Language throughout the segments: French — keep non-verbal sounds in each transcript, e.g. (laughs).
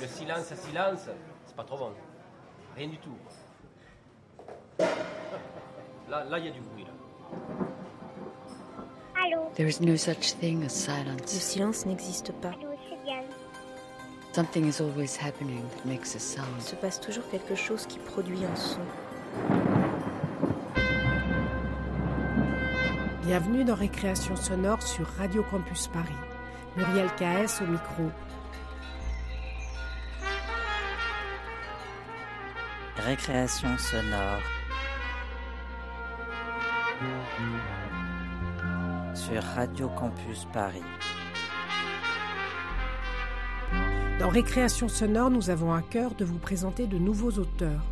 Le silence à silence, c'est pas trop bon. Rien du tout. Là, là, il y a du bruit. Là. Allô? There is no such thing as Le silence. silence n'existe pas. Allô, c'est Diane. Something is always happening that makes a Il sound. se passe toujours quelque chose qui produit un son. Bienvenue dans Récréation sonore sur Radio Campus Paris. Muriel KS au micro. Récréation sonore. Sur Radio Campus Paris. Dans Récréation sonore, nous avons à cœur de vous présenter de nouveaux auteurs.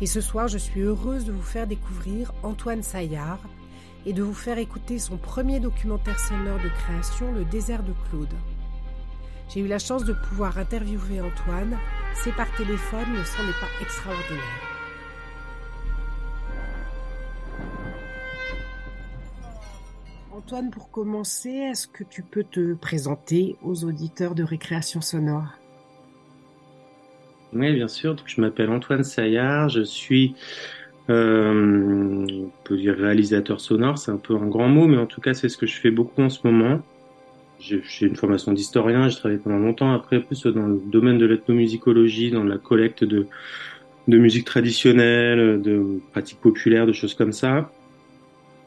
Et ce soir, je suis heureuse de vous faire découvrir Antoine Saillard et de vous faire écouter son premier documentaire sonore de création, Le désert de Claude. J'ai eu la chance de pouvoir interviewer Antoine. C'est par téléphone, le son n'est pas extraordinaire. Antoine, pour commencer, est-ce que tu peux te présenter aux auditeurs de Récréation sonore? Oui, bien sûr. Je m'appelle Antoine Saillard. Je suis, euh, on peut dire réalisateur sonore. C'est un peu un grand mot, mais en tout cas, c'est ce que je fais beaucoup en ce moment. J'ai une formation d'historien. J'ai travaillé pendant longtemps après, plus dans le domaine de l'ethnomusicologie, dans la collecte de, musique traditionnelle, de pratiques populaires, de choses comme ça.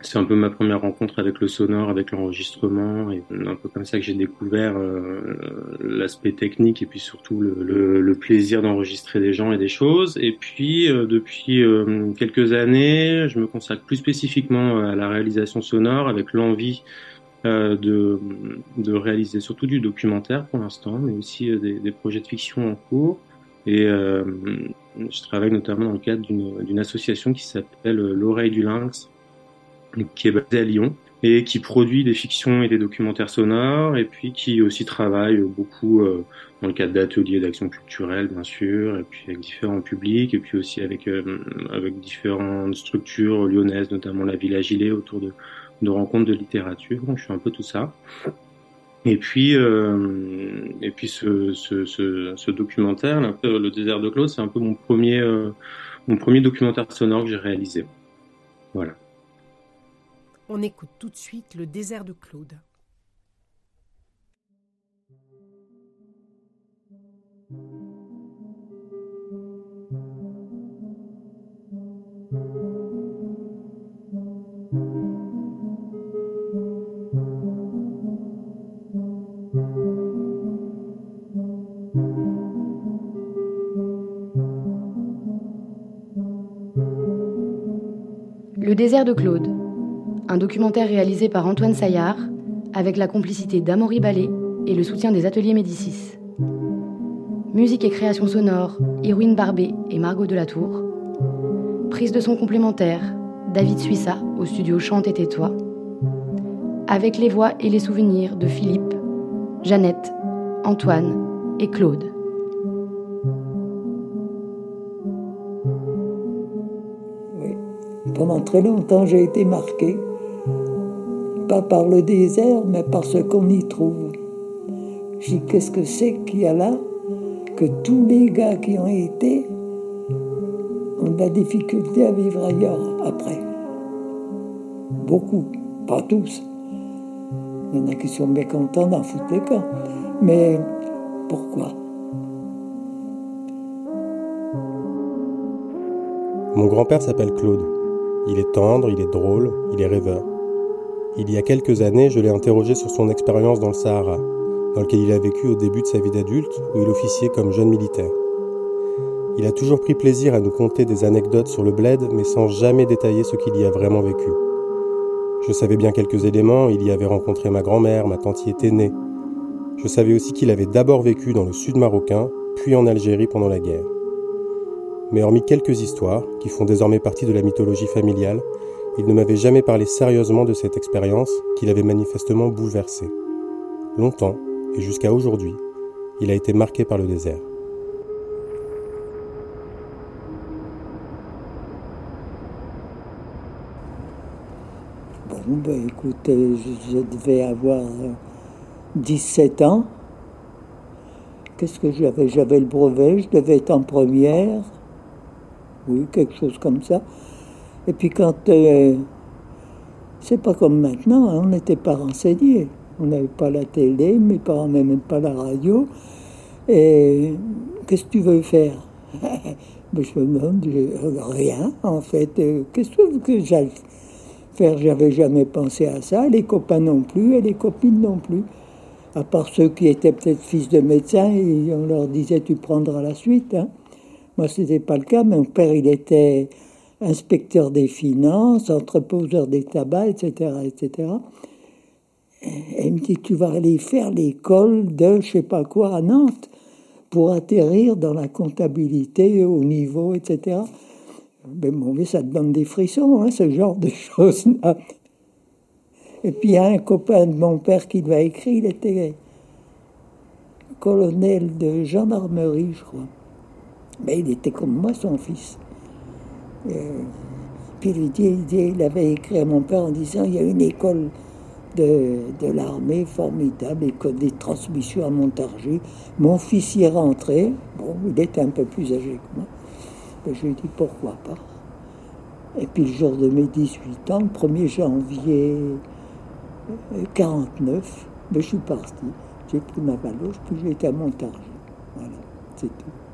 C'est un peu ma première rencontre avec le sonore, avec l'enregistrement, et un peu comme ça que j'ai découvert euh, l'aspect technique et puis surtout le, plaisir d'enregistrer des gens et des choses. Et puis euh, depuis euh, quelques années, je me consacre plus spécifiquement à la réalisation sonore, avec l'envie de, de réaliser surtout du documentaire pour l'instant, mais aussi euh, des, des projets de fiction en cours. Et euh, je travaille notamment dans le cadre d'une association qui s'appelle l'Oreille du Lynx, qui est basée à Lyon et qui produit des fictions et des documentaires sonores et puis qui aussi travaille beaucoup euh, dans le cadre d'ateliers d'action culturelle bien sûr et puis avec différents publics et puis aussi avec euh, avec différentes structures lyonnaises notamment la Villa Gilet autour de, de rencontres de littérature donc je fais un peu tout ça. Et puis euh, et puis ce, documentaire peu le désert de Claude c'est un peu mon premier euh, mon premier documentaire sonore que j'ai réalisé. Voilà. On écoute tout de suite Le désert de Claude. Désert de Claude, un documentaire réalisé par Antoine Saillard avec la complicité d'Amaury Ballet et le soutien des ateliers Médicis. Musique et création sonore, Irwin Barbet et Margot Delatour. Prise de son complémentaire, David Suissa au studio Chante et tais-toi. Avec les voix et les souvenirs de Philippe, Jeannette, Antoine et Claude. Pendant très longtemps, j'ai été marqué, pas par le désert, mais par ce qu'on y trouve. Je dis, qu'est-ce que c'est qu'il y a là que tous les gars qui ont été ont de la difficulté à vivre ailleurs après? Beaucoup, pas tous. Il y en a qui sont mécontents d'en foutre les camps. Mais pourquoi? Mon grand-père s'appelle Claude. Il est tendre, il est drôle, il est rêveur. Il y a quelques années, je l'ai interrogé sur son expérience dans le Sahara, dans lequel il a vécu au début de sa vie d'adulte, où il officiait comme jeune militaire. Il a toujours pris plaisir à nous conter des anecdotes sur le bled, mais sans jamais détailler ce qu'il y a vraiment vécu. Je savais bien quelques éléments, il y avait rencontré ma grand-mère, ma tante y était née. Je savais aussi qu'il avait d'abord vécu dans le sud marocain, puis en Algérie pendant la guerre. Mais hormis quelques histoires, qui font désormais partie de la mythologie familiale, il ne m'avait jamais parlé sérieusement de cette expérience qu'il avait manifestement bouleversé. Longtemps, et jusqu'à aujourd'hui, il a été marqué par le désert. Bon, ben écoutez, je, devais avoir euh, 17 ans Qu'est-ce que j'avais? J'avais le brevet, je devais être en première. Oui, quelque chose comme ça. Et puis quand... Euh, c'est pas comme maintenant, hein, on n'était pas renseignés. On n'avait pas la télé, mes parents n'avaient même pas la radio. Et qu'est-ce que tu veux faire? (laughs) Ben, Je me demande, rien en fait. Euh, qu'est-ce que j'allais faire? J'avais jamais pensé à ça. Les copains non plus et les copines non plus. À part ceux qui étaient peut-être fils de médecins, et on leur disait tu prendras la suite. Hein. Moi, ce n'était pas le cas. Mon père, il était inspecteur des finances, entreposeur des tabacs, etc., etc. Et il me dit, tu vas aller faire l'école de je sais pas quoi à Nantes pour atterrir dans la comptabilité au niveau, etc. Mais bon, mais ça te donne des frissons, hein, ce genre de choses-là. Et puis il y a un copain de mon père qui l'a écrit, il était colonel de gendarmerie, je crois. Mais il était comme moi, son fils. Euh, puis il, dit, il avait écrit à mon père en disant il y a une école de, l'armée formidable, école des transmissions à Montargis. Mon fils y est rentré. Bon, il était un peu plus âgé que moi. Mais je lui ai dit pourquoi pas? Et puis le jour de mes 18 ans, le 1er janvier 49, euh, ben, je suis parti. J'ai pris ma valoche, puis été à Montargis. Voilà, c'est tout.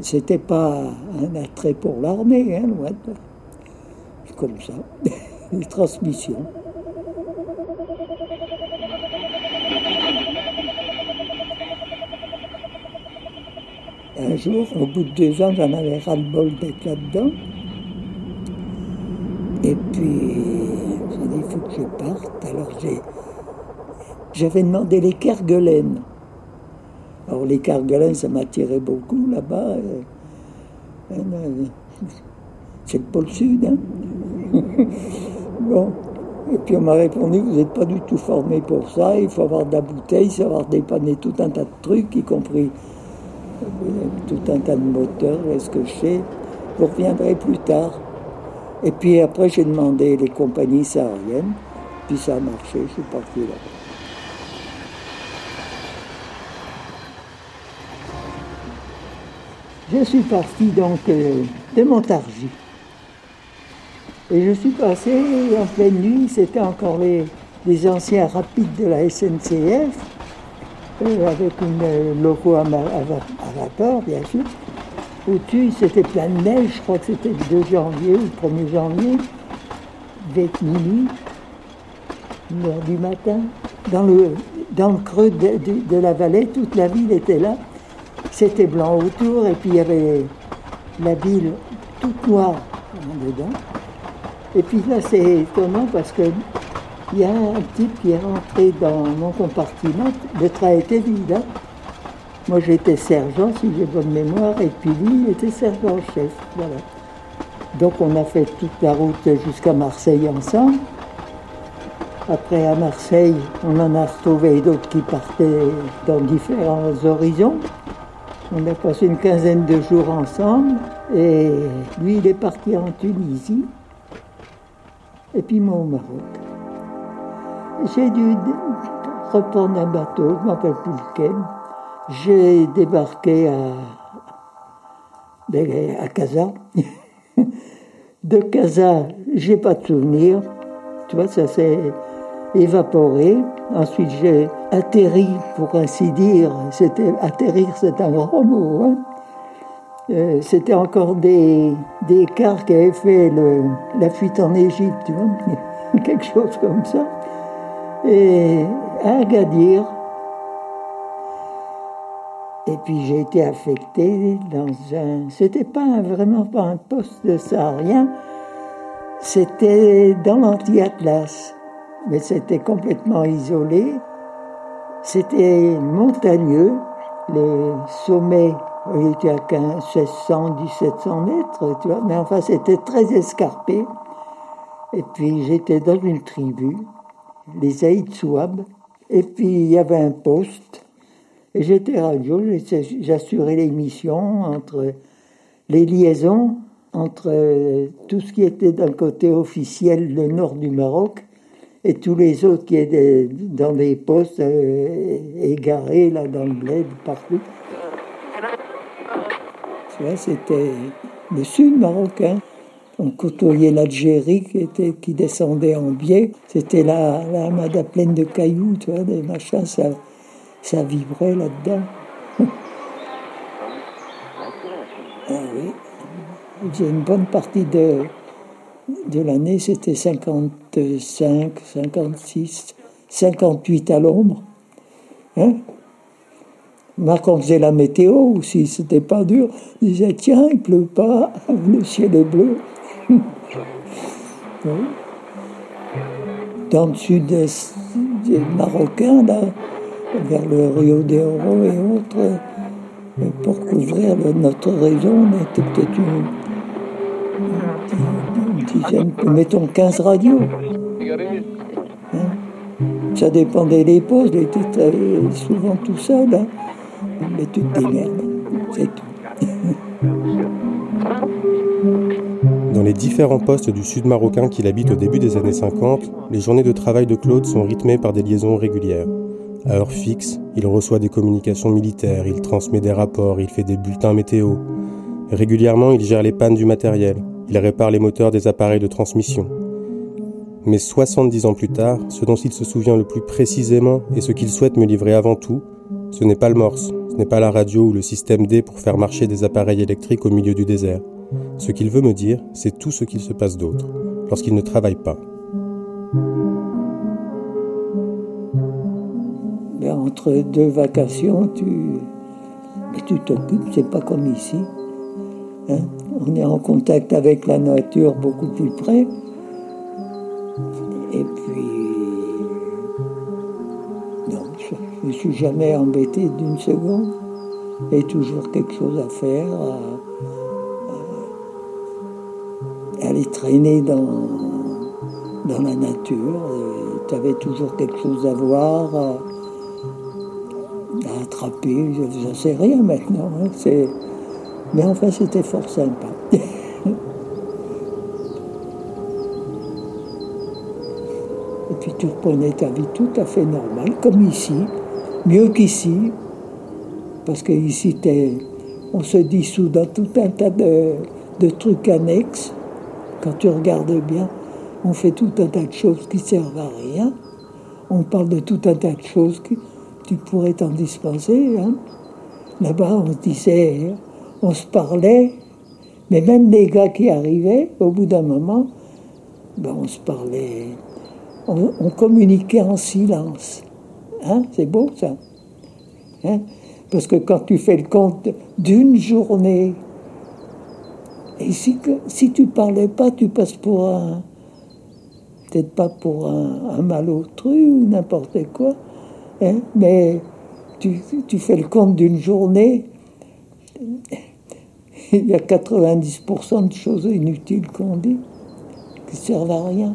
C'était pas un attrait pour l'armée, hein, loin C'est comme ça, (laughs) une transmission. Un jour, au bout de deux ans, j'en avais ras-le-bol d'être là-dedans. Et puis, j'ai dit, il faut que je parte. Alors j'avais demandé les kerguelen. Alors les Cargalins, ça m'attirait beaucoup là-bas. C'est le pôle sud. Hein. (laughs) bon. Et puis on m'a répondu, vous n'êtes pas du tout formé pour ça, il faut avoir de la bouteille, savoir dépanner tout un tas de trucs, y compris euh, tout un tas de moteurs, est-ce que je sais. Vous reviendrez plus tard. Et puis après, j'ai demandé les compagnies sahariennes, puis ça a marché, je suis parti là. Je suis parti donc euh, de Montargis. Et je suis passé en pleine nuit, c'était encore les, anciens rapides de la SNCF, euh, avec une euh, loco à, vapeur, bien sûr. Au-dessus, c'était plein de neige, je crois que c'était le 2 janvier ou le 1er janvier, avec minuit, une heure du matin. Dans le, dans le creux de la vallée, toute la ville était là. C'était blanc autour et puis il y avait la ville toute noire dedans. Et puis là, c'est étonnant parce que il y a un type qui est rentré dans mon compartiment. Le train était vide. Hein. Moi, j'étais sergent, si j'ai bonne mémoire, et puis lui, il était sergent-chef. Voilà. Donc, on a fait toute la route jusqu'à Marseille ensemble. Après, à Marseille, on en a retrouvé d'autres qui partaient dans différents horizons. On a passé une quinzaine de jours ensemble et lui il est parti en Tunisie et puis moi au Maroc. J'ai dû reprendre un bateau, je m'appelle plus. J'ai débarqué à, ben, à Casa. (laughs) De Casa, j'ai pas de souvenir. Tu vois, ça s'est évaporé. Ensuite, j'ai atterri, pour ainsi dire. C'était atterrir, c'est un grand mot. Hein. Euh, c'était encore des, des cars qui avaient fait la fuite en Égypte, tu vois, (laughs) quelque chose comme ça. Et à Agadir. Et puis j'ai été affecté dans un. C'était pas vraiment pas un poste de saharien, c'était dans l'anti-Atlas mais c'était complètement isolé. C'était montagneux, les sommets étaient à 15, 1600, 1700 mètres, tu vois, mais enfin c'était très escarpé. Et puis j'étais dans une tribu, les Aïd Souab, et puis il y avait un poste, et j'étais radio, j'assurais les missions entre les liaisons entre tout ce qui était d'un côté officiel, le nord du Maroc, et tous les autres qui étaient dans les postes euh, égarés là dans le bled partout. C'était le sud marocain. On côtoyait l'Algérie qui, était, qui descendait en biais. C'était la, la pleine de cailloux, tu vois, des machins, ça, ça vibrait là-dedans. (laughs) ah oui. Une bonne partie de, de l'année, c'était 55, 56, 58 à l'ombre. Hein Marc, on faisait la météo aussi, c'était pas dur. On disait, tiens, il pleut pas, (laughs) le ciel est bleu. (laughs) Dans le sud-est marocain, là, vers le Rio de Oro et autres, pour couvrir notre région, on était peut-être une mettons 15 radios. Hein? Ça dépendait des postes, j'étais souvent tout seul. Hein mais tu te démerdes, c'est tout. (laughs) Dans les différents postes du sud marocain qu'il habite au début des années 50, les journées de travail de Claude sont rythmées par des liaisons régulières. À heure fixe, il reçoit des communications militaires, il transmet des rapports, il fait des bulletins météo. Régulièrement, il gère les pannes du matériel, il répare les moteurs des appareils de transmission. Mais 70 ans plus tard, ce dont il se souvient le plus précisément et ce qu'il souhaite me livrer avant tout, ce n'est pas le morse, ce n'est pas la radio ou le système D pour faire marcher des appareils électriques au milieu du désert. Ce qu'il veut me dire, c'est tout ce qu'il se passe d'autre, lorsqu'il ne travaille pas. Entre deux vacations, tu tu t'occupes, c'est pas comme ici. Hein? On est en contact avec la nature beaucoup plus près. Et puis, Je ne suis jamais embêté d'une seconde. A toujours quelque chose à faire, à, aller traîner dans, dans la nature. Tu avais toujours quelque chose à voir, à, attraper. Je ne sais rien maintenant. Hein. Mais enfin, c'était fort sympa. (laughs) Et puis tu reprenais ta vie tout à fait normale, comme ici mieux qu'ici, parce qu'ici, on se dissout dans tout un tas de, trucs annexes. Quand tu regardes bien, on fait tout un tas de choses qui servent à rien. On parle de tout un tas de choses que tu pourrais t'en dispenser. Hein. Là-bas, on disait, on se parlait, mais même les gars qui arrivaient, au bout d'un moment, ben on se parlait, on communiquait en silence. Hein, c'est beau ça. Hein Parce que quand tu fais le compte d'une journée, et si, si tu parlais pas, tu passes pour un. Peut-être pas pour un, un malotru ou n'importe quoi, hein mais tu, tu fais le compte d'une journée, (laughs) il y a 90% de choses inutiles qu'on dit, qui servent à rien.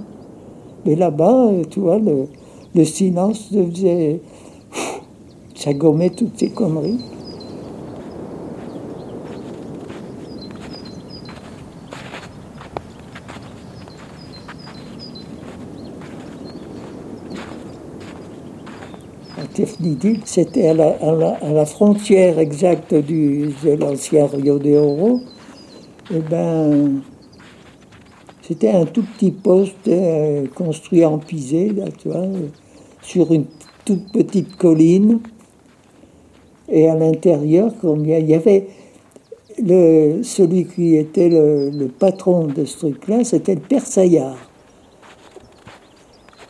Mais là-bas, tu vois, le, le silence faisait. Ça gommait toutes ces conneries. C'était à la, frontière exacte du, de l'ancien Rio de Oro. Eh ben, c'était un tout petit poste euh, construit en pisé, là, tu vois, sur une toute petite colline. Et à l'intérieur, il y avait le, celui qui était le, patron de ce truc-là, c'était le père Saillard.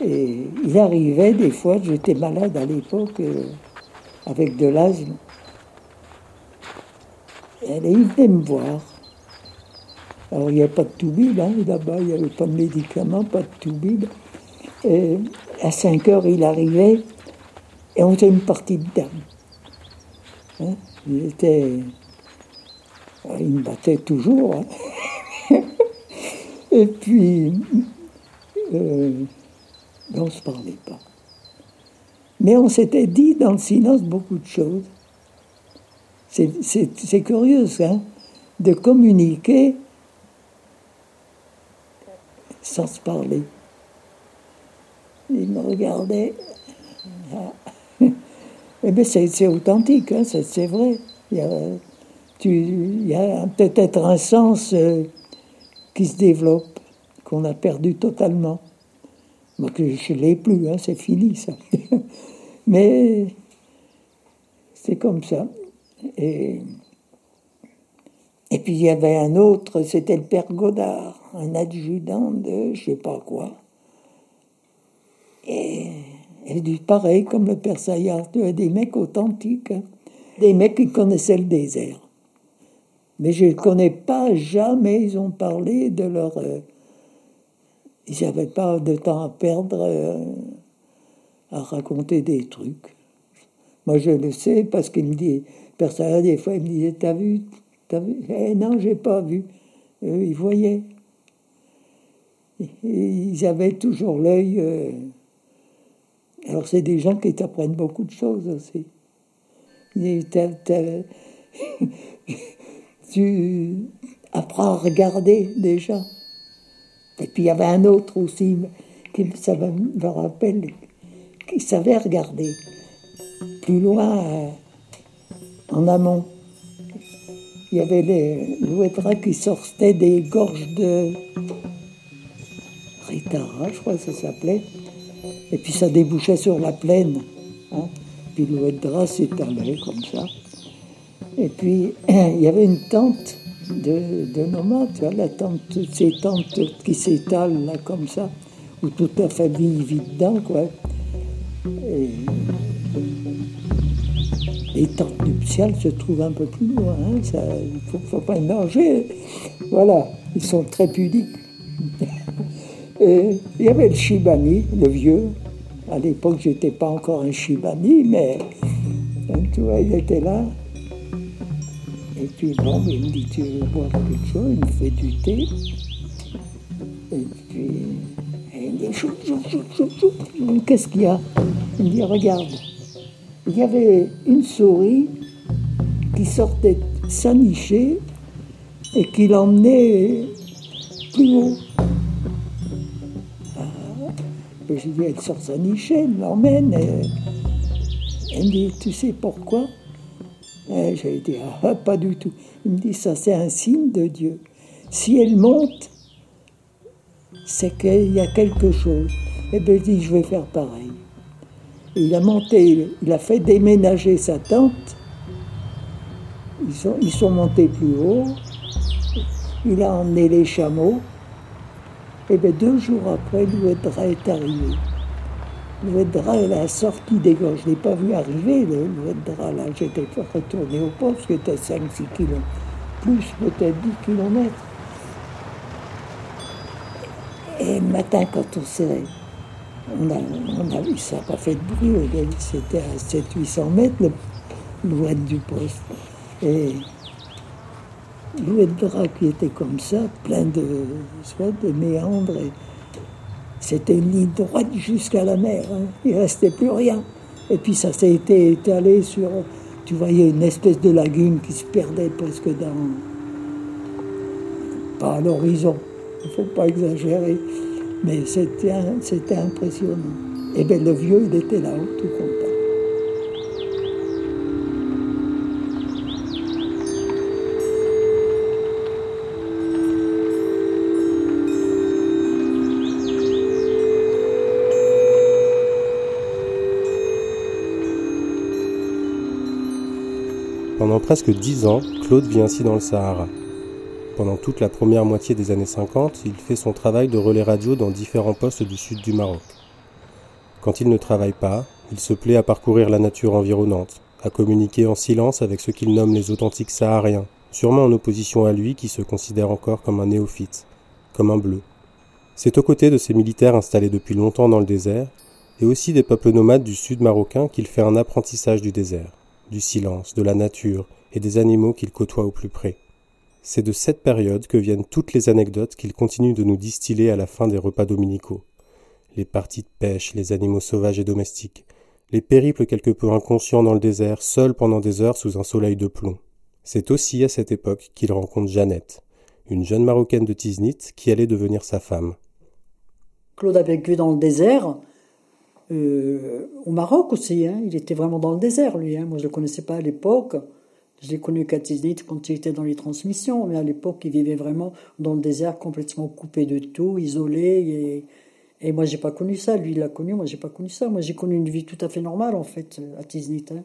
Et il arrivait des fois, j'étais malade à l'époque, euh, avec de l'asthme. Et il venait me voir. Alors, il n'y avait pas de toubib, hein, là-bas, il n'y avait pas de médicaments, pas de toubib. Et à 5 heures, il arrivait et on faisait une partie de dame. Hein, il était. Il me battait toujours. Hein. (laughs) et puis, euh, on ne se parlait pas. Mais on s'était dit dans le silence beaucoup de choses. C'est curieux, hein, de communiquer sans se parler. Il me regardait. (laughs) Eh bien, c'est authentique, hein, c'est vrai. Il y a, tu, il y a peut-être un sens euh, qui se développe, qu'on a perdu totalement. Moi, je ne l'ai plus, hein, c'est fini ça. (laughs) Mais c'est comme ça. Et, puis il y avait un autre, c'était le père Godard, un adjudant de je sais pas quoi. Et, du pareil comme le père Saillard, des mecs authentiques, hein. des mecs qui connaissaient le désert. Mais je ne connais pas, jamais ils ont parlé de leur... Euh, ils n'avaient pas de temps à perdre euh, à raconter des trucs. Moi, je le sais parce qu'il me dit, personne, des fois, il me disait, t'as vu, t'as vu? Eh, Non, j'ai pas vu. Ils voyaient. ils avaient toujours l'œil. Euh, alors, c'est des gens qui t'apprennent beaucoup de choses aussi. (laughs) tu apprends à regarder déjà. Et puis il y avait un autre aussi, qui, ça me rappelle, qui savait regarder plus loin, euh, en amont. Il y avait les louettras qui sortaient des gorges de Ritara, je crois que ça s'appelait. Et puis ça débouchait sur la plaine. Hein. Puis l'ouetra s'étalait comme ça. Et puis (clears throat) il y avait une tente de, de nomades, tu vois, la tente, ces tentes qui s'étalent là comme ça, où toute la famille vit dedans, quoi. Et les tentes nuptiales se trouvent un peu plus loin, hein, il ne faut, pas manger. Voilà, ils sont très pudiques. (laughs) Et il y avait le Shibani, le vieux. À l'époque, j'étais pas encore un Shibani, mais hein, tu vois, il était là. Et puis, bon, il me dit, tu veux boire quelque chose Il me fait du thé. Et puis, il me dit, chou, chou, chou, chou, Qu'est-ce qu'il y a? Il me dit, regarde. Il y avait une souris qui sortait s'anicher et qui l'emmenait plus haut. Ah, j'ai dit, elle sort s'anicher, elle l'emmène. Elle me dit, tu sais pourquoi? Eh, J'ai dit, ah, pas du tout. Il me dit, ça c'est un signe de Dieu. Si elle monte, c'est qu'il y a quelque chose. Et eh bien, il dit, je vais faire pareil. il a monté, il a fait déménager sa tente. Ils sont, ils montés plus haut. Il a emmené les chameaux. Et bien, deux jours après, l'Ouedra est arrivé. L'Ouedra, elle a sorti des gorges. Je ne l'ai pas vu arriver, l'Ouedra, là. J'étais retourné au poste, qui était 5-6 kilomètres, plus peut-être 10 kilomètres. Et le matin, quand on s'est. On a, vu, ça n'a pas fait de bruit, c'était à 700-800 mètres, loin du poste. Et l'ouedra qui était comme ça, plein de, de méandres. C'était une ligne droite jusqu'à la mer. Hein. Il ne restait plus rien. Et puis ça s'est étalé sur. Tu voyais une espèce de lagune qui se perdait presque dans. pas à l'horizon. Il ne faut pas exagérer. Mais c'était, impressionnant. Et bien le vieux, il était là-haut, tout content. Pendant presque dix ans, Claude vit ainsi dans le Sahara. Pendant toute la première moitié des années 50, il fait son travail de relais radio dans différents postes du sud du Maroc. Quand il ne travaille pas, il se plaît à parcourir la nature environnante, à communiquer en silence avec ce qu'il nomme les authentiques sahariens, sûrement en opposition à lui qui se considère encore comme un néophyte, comme un bleu. C'est aux côtés de ces militaires installés depuis longtemps dans le désert, et aussi des peuples nomades du sud marocain qu'il fait un apprentissage du désert du silence, de la nature et des animaux qu'il côtoie au plus près. C'est de cette période que viennent toutes les anecdotes qu'il continue de nous distiller à la fin des repas dominicaux. Les parties de pêche, les animaux sauvages et domestiques, les périples quelque peu inconscients dans le désert, seuls pendant des heures sous un soleil de plomb. C'est aussi à cette époque qu'il rencontre Jeannette, une jeune marocaine de Tiznit qui allait devenir sa femme. Claude a vécu dans le désert, Euh, au Maroc aussi, hein, il était vraiment dans le désert, lui. Hein. Moi, je ne le connaissais pas à l'époque. Je l'ai connu qu'à Tiznit quand il était dans les transmissions, mais à l'époque, il vivait vraiment dans le désert, complètement coupé de tout, isolé. Et, et moi, j'ai pas connu ça. Lui, il l'a connu, moi, j'ai pas connu ça. Moi, j'ai connu une vie tout à fait normale, en fait, à Tiznit. Hein.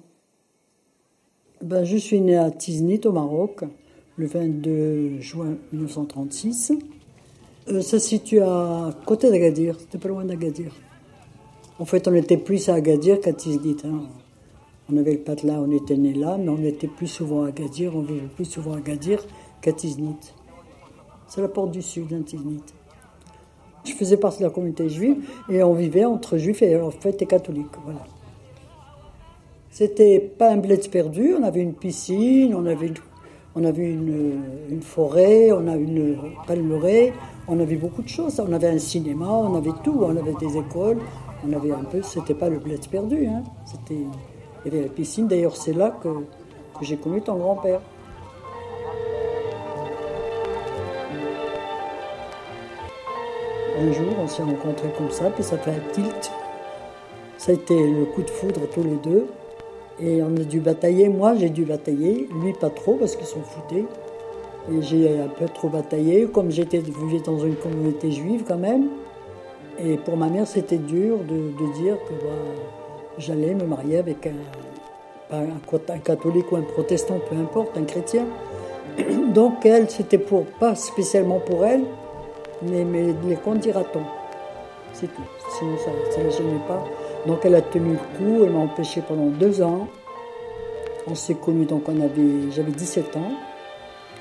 Ben, je suis né à Tiznit, au Maroc, le 22 juin 1936. Euh, ça se situe à côté d'Agadir, c'était pas loin d'Agadir. En fait, on était plus à Agadir qu'à Tiznit. Hein. On avait le patelin, on était né là, mais on était plus souvent à Agadir, on vivait plus souvent à Agadir qu'à Tiznit. C'est la porte du sud, hein, Tiznit. Je faisais partie de la communauté juive et on vivait entre juifs et en fait catholiques. Voilà. C'était pas un bled perdu, on avait une piscine, on avait une, on avait une, une forêt, on avait une palmeraie, on avait beaucoup de choses. On avait un cinéma, on avait tout, on avait des écoles, on avait un peu. C'était pas le bled perdu, hein. C'était il y avait la piscine, d'ailleurs c'est là que, j'ai connu ton grand-père. Un jour, on s'est rencontrés comme ça, puis ça fait un tilt. Ça a été le coup de foudre tous les deux. Et on a dû batailler. Moi, j'ai dû batailler. Lui, pas trop, parce qu'ils sont foutés. Et j'ai un peu trop bataillé. Comme j'étais dans une communauté juive, quand même. Et pour ma mère, c'était dur de, de, dire que bah, j'allais me marier avec un, catholique ou un protestant, peu importe, un chrétien. (clears throat) Donc elle, c'était pour pas spécialement pour elle, mais, mais les comptes dira-t-on. C'est tout. Sinon ça ne gênait pas. Donc elle a tenu le coup, elle m'a empêché pendant deux ans. On s'est connus, donc j'avais 17 ans.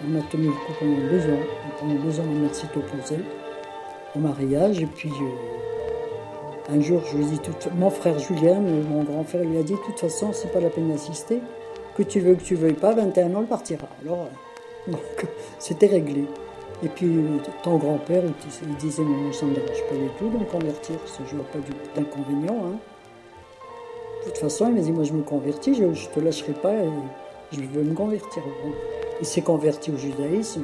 On a tenu le coup pendant deux ans. pendant deux ans, on s'est opposé au mariage. Et puis un jour, je lui ai dit, tout, mon frère Julien, mon grand frère, lui a dit, de toute façon, c'est pas la peine d'assister. Que tu veux, que tu veuilles pas, 21 ans, il partira. Alors, (laughs) donc, c'était réglé. Et puis, ton grand-père, il disait, mais ça ne me pas du tout me convertir, que je vois pas d'inconvénient. Hein. De toute façon, il m'a dit, moi, je me convertis, je, ne te lâcherai pas, et je veux me convertir. Il s'est converti au judaïsme.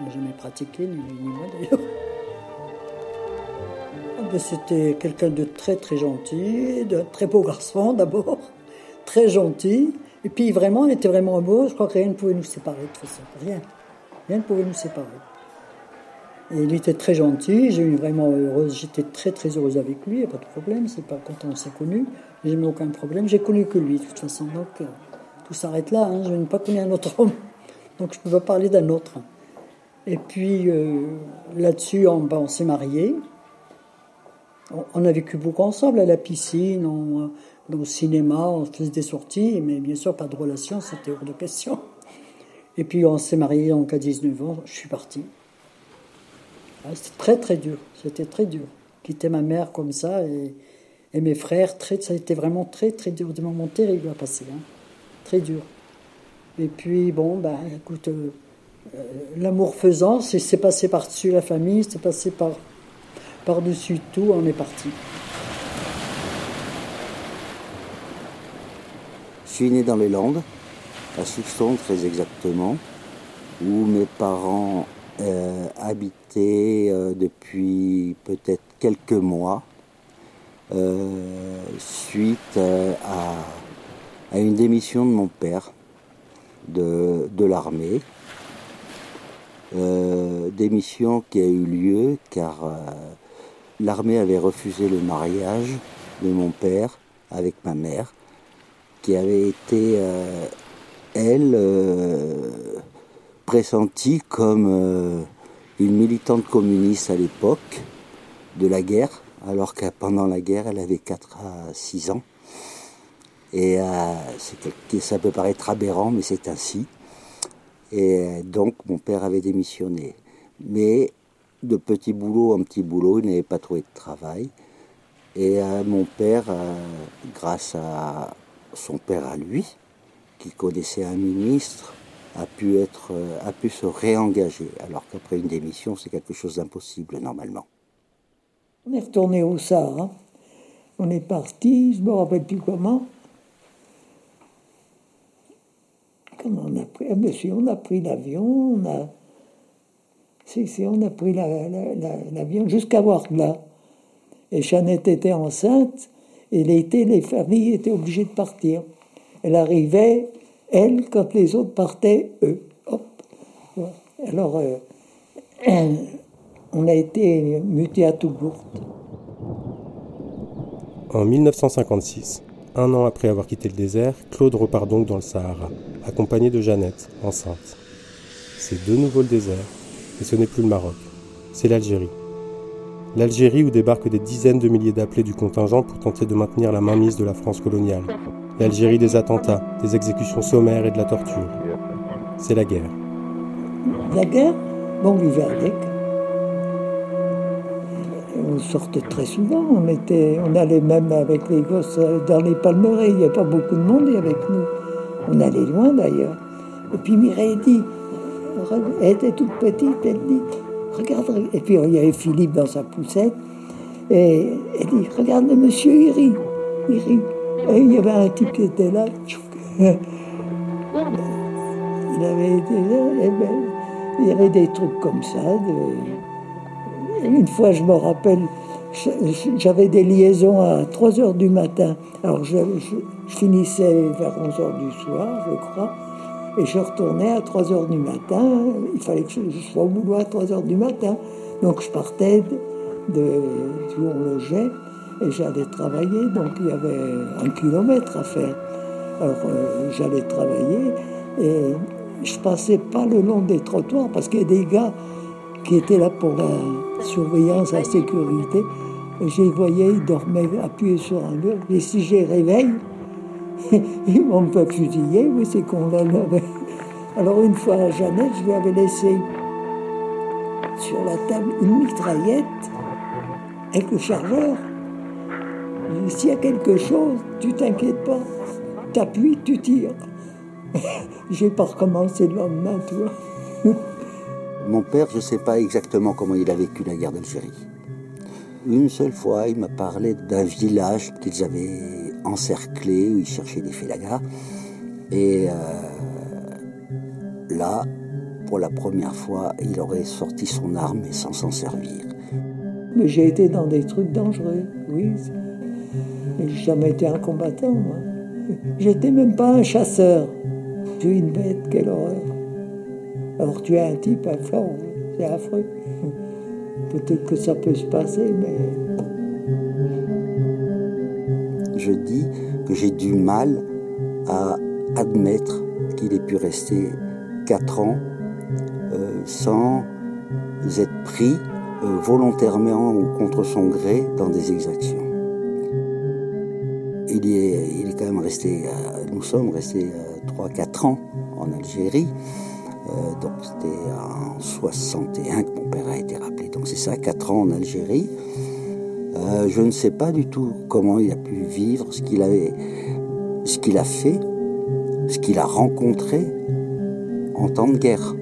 Il n'a jamais pratiqué, ni, ni moi d'ailleurs. C'était quelqu'un de très très gentil, de très beau garçon (laughs) d'abord, très gentil. Et puis vraiment, on était vraiment beau. Je crois que rien ne pouvait nous séparer de toute façon. Rien. Rien ne pouvait nous séparer. Et il était très gentil. J'ai eu vraiment heureuse. J'étais très très heureuse avec lui. Il n'y a pas de problème. C'est pas quand on s'est connus. J'ai eu aucun problème. J'ai connu que lui de toute façon. Donc euh, tout s'arrête là. Hein. Je n'ai pas connu un autre homme. (laughs) Donc je peux pas parler d'un autre. Et puis euh, là-dessus, on, ben, on s'est mariés. On a vécu beaucoup ensemble à la piscine, on, au cinéma, on faisait des sorties, mais bien sûr pas de relation, c'était hors de question. Et puis on s'est mariés donc à 19 ans, je suis parti. Ah, c'était très très dur, c'était très dur. Quitter ma mère comme ça et, mes frères, ça a été vraiment très très dur, des moments terribles à passer, hein. très dur. Et puis bon, ben écoute, euh, euh, l'amour faisant, c'est passé par-dessus la famille, c'est passé par par-dessus tout, on est parti. Je suis né dans les Landes, à Souston très exactement, où mes parents euh, habitaient euh, depuis peut-être quelques mois, euh, suite à, une démission de mon père de, de l'armée. démission qui a eu lieu car l'armée avait refusé le mariage de mon père avec ma mère, qui avait été, euh, elle, euh, pressentie comme euh, une militante communiste à l'époque de la guerre, alors que pendant la guerre, elle avait 4 à 6 ans. Et ça peut paraître aberrant, mais c'est ainsi. Et donc, mon père avait démissionné. Mais de petit boulot en petit boulot, il n'avait pas trouvé de travail. Et euh, mon père, euh, grâce à son père à lui, qui connaissait un ministre, a pu, être, euh, a pu se réengager. Alors qu'après une démission, c'est quelque chose d'impossible normalement. On est retourné au Sahara. On est parti, je ne me rappelle plus comment. On a pris, ah, on a pris l'avion, on a si, on a pris l'avion jusqu'à Wargla. Et Jeannette était enceinte. Et l'été, les familles étaient obligées de partir. Elle arrivait, elle, quand les autres partaient, eux. Hop. Alors, euh, on a été muté à Toulouse. En 1956, un an après avoir quitté le désert, Claude repart donc dans le Sahara, accompagné de Jeannette, enceinte. C'est de nouveau le désert, et ce n'est plus le Maroc, c'est l'Algérie. L'Algérie où débarquent des dizaines de milliers d'appelés du contingent pour tenter de maintenir la mainmise de la France coloniale. L'Algérie des attentats, des exécutions sommaires et de la torture. C'est la guerre. La guerre Bon, on vivait avec. On sortait très souvent, on, était, on allait même avec les gosses dans les palmeraies, il n'y a pas beaucoup de monde avec nous. On allait loin d'ailleurs. Et puis Mireille dit, elle était toute petite, elle dit, regarde, et puis il y avait Philippe dans sa poussette, et elle dit, regarde le monsieur, il rit, il rit. Et il y avait un type qui était là, il avait été là, ben, il y avait des trucs comme ça. Une fois, je me rappelle, j'avais des liaisons à 3 heures du matin. Alors, je, finissais vers 11 heures du soir, je crois. Et je retournais à 3 heures du matin. Il fallait que je sois au boulot à 3 heures du matin. Donc, je partais de, où on logeait et j'allais travailler. Donc, il y avait un kilomètre à faire. Alors, euh, j'allais travailler et je passais pas le long des trottoirs parce qu'il y a des gars qui étaient là pour la surveillance, la sécurité. Les voyais, ils dormaient appuyés sur un mur. Et si les réveille, ils vont me fusiller. Oui, c'est qu'on l'avait. Alors une fois à Jeannette, je lui avais laissé sur la table une mitraillette avec le chargeur. S'il y a quelque chose, tu t'inquiètes pas, t'appuies, tu tires. (laughs) J'ai pas recommencé le lendemain, tu vois. (laughs) Mon père, je ne sais pas exactement comment il a vécu la guerre d'Algérie. Une seule fois, il m'a parlé d'un village qu'ils avaient encerclé, où ils cherchaient des félagas. Et euh, là, pour la première fois, il aurait sorti son arme et sans s'en servir. Mais j'ai été dans des trucs dangereux, oui. Mais j'ai jamais été un combattant, moi. J'étais même pas un chasseur. Tu es une bête, quelle horreur. Alors tu es un type fort, c'est affreux. Peut-être que ça peut se passer, mais... Je dis que j'ai du mal à admettre qu'il ait pu rester quatre ans euh, sans être pris euh, volontairement ou contre son gré dans des exactions. Il est, quand même resté, euh, nous sommes restés 3-4 ans en Algérie. Donc c'était en 61 que mon père a été rappelé. Donc c'est ça, 4 ans en Algérie. Euh, je ne sais pas du tout comment il a pu vivre, ce qu'il avait, ce qu'il a fait, ce qu'il a rencontré en temps de guerre.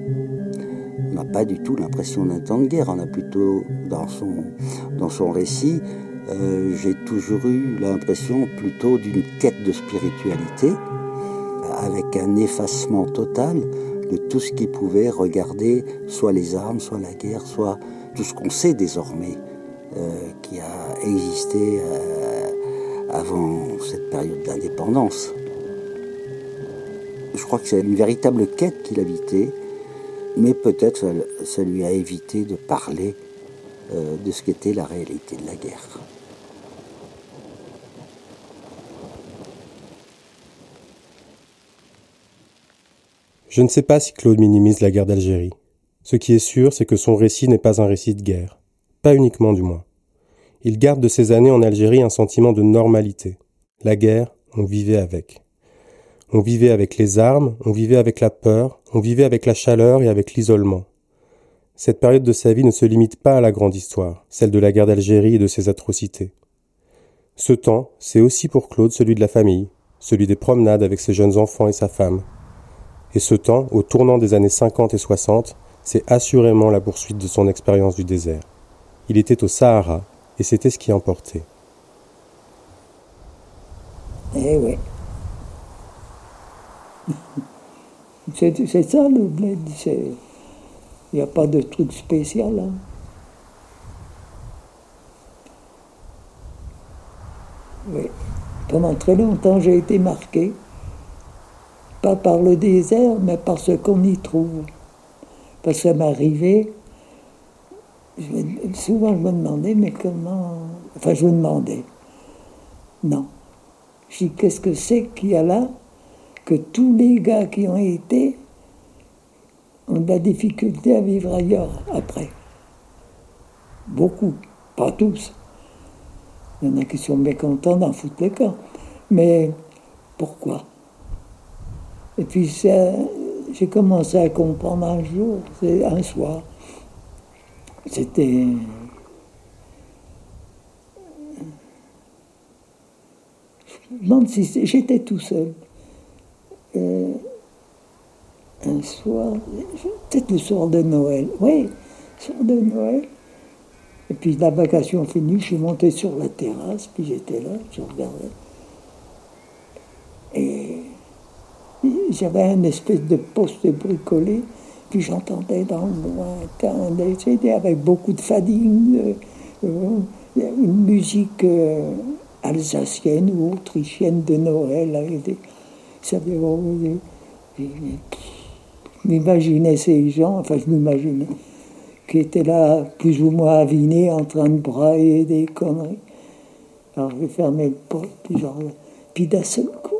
On n'a pas du tout l'impression d'un temps de guerre. On a plutôt dans son récit, euh, j'ai toujours eu l'impression plutôt d'une quête de spiritualité avec un effacement total de tout ce qui pouvait regarder soit les armes, soit la guerre, soit tout ce qu'on sait désormais qui a existé euh, avant cette période d'indépendance. Je crois que c'est une véritable quête qu'il habitait, mais peut-être ça, ça, lui a évité de parler euh, de ce qu'était la réalité de la guerre. Je ne sais pas si Claude minimise la guerre d'Algérie. Ce qui est sûr, c'est que son récit n'est pas un récit de guerre. Pas uniquement du moins. Il garde de ces années en Algérie un sentiment de normalité. La guerre, on vivait avec. On vivait avec les armes, on vivait avec la peur, on vivait avec la chaleur et avec l'isolement. Cette période de sa vie ne se limite pas à la grande histoire, celle de la guerre d'Algérie et de ses atrocités. Ce temps, c'est aussi pour Claude celui de la famille, celui des promenades avec ses jeunes enfants et sa femme, et ce temps, au tournant des années 50 et 60, c'est assurément la poursuite de son expérience du désert. Il était au Sahara, et c'était ce qui emportait. Eh oui. C'est ça le bled. Il n'y a pas de truc spécial. Hein. Oui. pendant très longtemps, j'ai été marqué, pas par le désert, mais par ce qu'on y trouve. Parce que ça m'arrivait, souvent je me demandais, mais comment. Enfin, je me demandais. Non. Je dis, qu'est-ce que c'est qu'il y a là que tous les gars qui ont été ont de la difficulté à vivre ailleurs après? Beaucoup, pas tous. Il y en a qui sont mécontents d'en foutre les camps. Mais pourquoi? Et puis j'ai commencé à comprendre un jour, un soir. C'était. Je me demande si j'étais tout seul. Euh, un soir, peut-être le soir de Noël, oui, soir de Noël, et puis la vacation finie, je suis monté sur la terrasse, puis j'étais là, je regardais. Et j'avais un espèce de poste bricolé, j'entendais dans le lointain, c'était avec beaucoup de fading, euh, euh, une musique euh, alsacienne ou autrichienne de Noël. Ça m'imaginais ces gens, enfin je m'imaginais qui était là, plus ou moins aviné, en train de brailler des conneries. Alors j'ai fermé le pot, puis genre, puis d'un seul coup,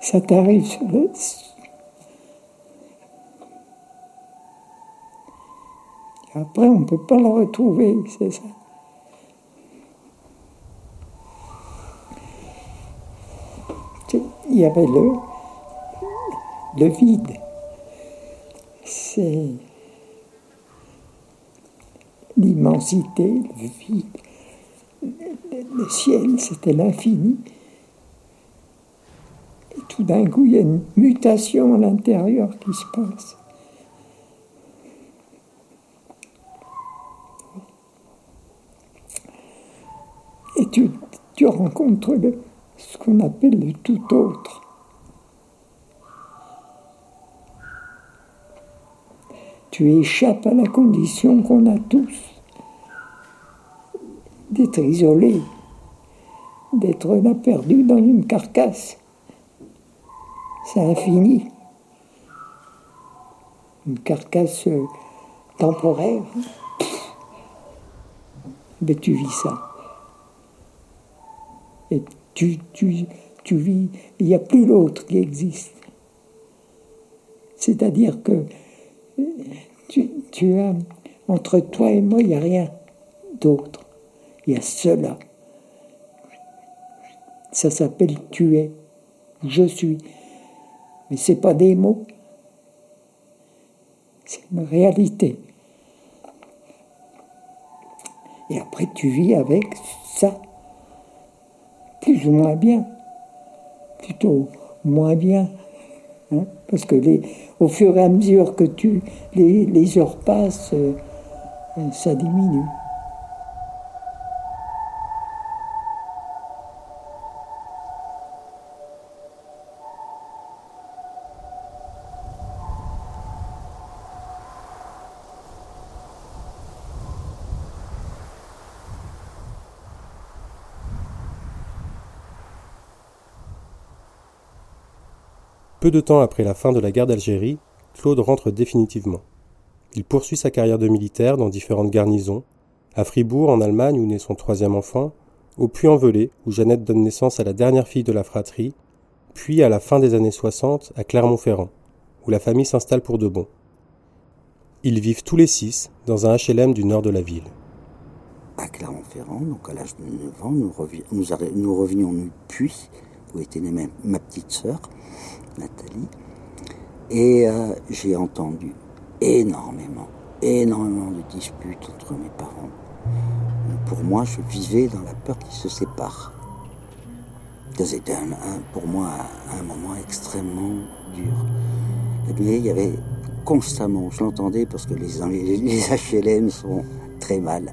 Ça t'arrive sur le. Après, on ne peut pas le retrouver, c'est ça. il y avait le, le vide. C'est l'immensité, le vide. Le ciel, c'était l'infini. Et tout d'un coup, il y a une mutation à l'intérieur qui se passe. Et tu, rencontres ce qu'on appelle le tout autre. Tu échappes à la condition qu'on a tous d'être isolé, d'être là perdu dans une carcasse. C'est infini. Une carcasse euh, temporaire. Mais tu vis ça. Et tu, tu, tu vis, il n'y a plus l'autre qui existe. C'est-à-dire que tu, tu, as, entre toi et moi, il n'y a rien d'autre. Il y a cela. Ça s'appelle tu es, je suis. Mais ce n'est pas des mots, c'est une réalité. Et après, tu vis avec ça plus ou moins bien. Plutôt moins bien. Hein, parce que les, au fur et à mesure que tu, les, les heures passent, euh, ça diminue. Peu de temps après la fin de la guerre d'Algérie, Claude rentre définitivement. Il poursuit sa carrière de militaire dans différentes garnisons, à Fribourg en Allemagne où naît son troisième enfant, au Puy-en-Velay où Jeannette donne naissance à la dernière fille de la fratrie, puis à la fin des années 60 à Clermont-Ferrand, où la famille s'installe pour de bon. Ils vivent tous les six dans un HLM du nord de la ville. À Clermont-Ferrand, donc à l'âge de 9 ans, nous, revenions nous, Puy, où était ma petite sœur. Nathalie. Et euh, j'ai entendu énormément, énormément de disputes entre mes parents. Pour moi, je vivais dans la peur qu'ils se séparent. C'était un, pour moi un, moment extrêmement dur. Et bien, il y avait constamment, je l'entendais parce que les, les, HLM sont très mal.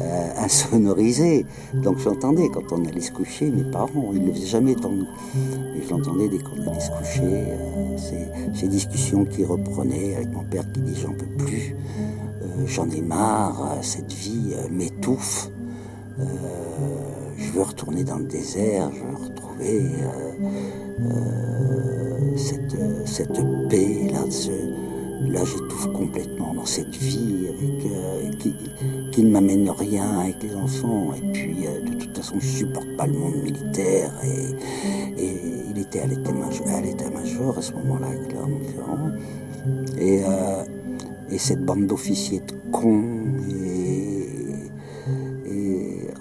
Euh, insonorisé. Donc j'entendais quand on allait se coucher, mes parents, ils ne faisaient jamais devant nous. Mais j'entendais dès qu'on allait se coucher, euh, ces, ces, discussions qui reprenaient avec mon père qui dit j'en peux plus, euh, j'en ai marre, cette vie m'étouffe, je veux retourner dans le désert, je veux retrouver cette, cette paix là, ce, là j'étouffe complètement dans cette vie avec, euh, qui, qui, ne m'amène rien avec les enfants. Et puis euh, de toute façon je supporte pas le monde militaire. Et, il était à l'état-major à ce moment-là, Clermont-Ferrand. Et, euh, et cette bande d'officiers de cons. Et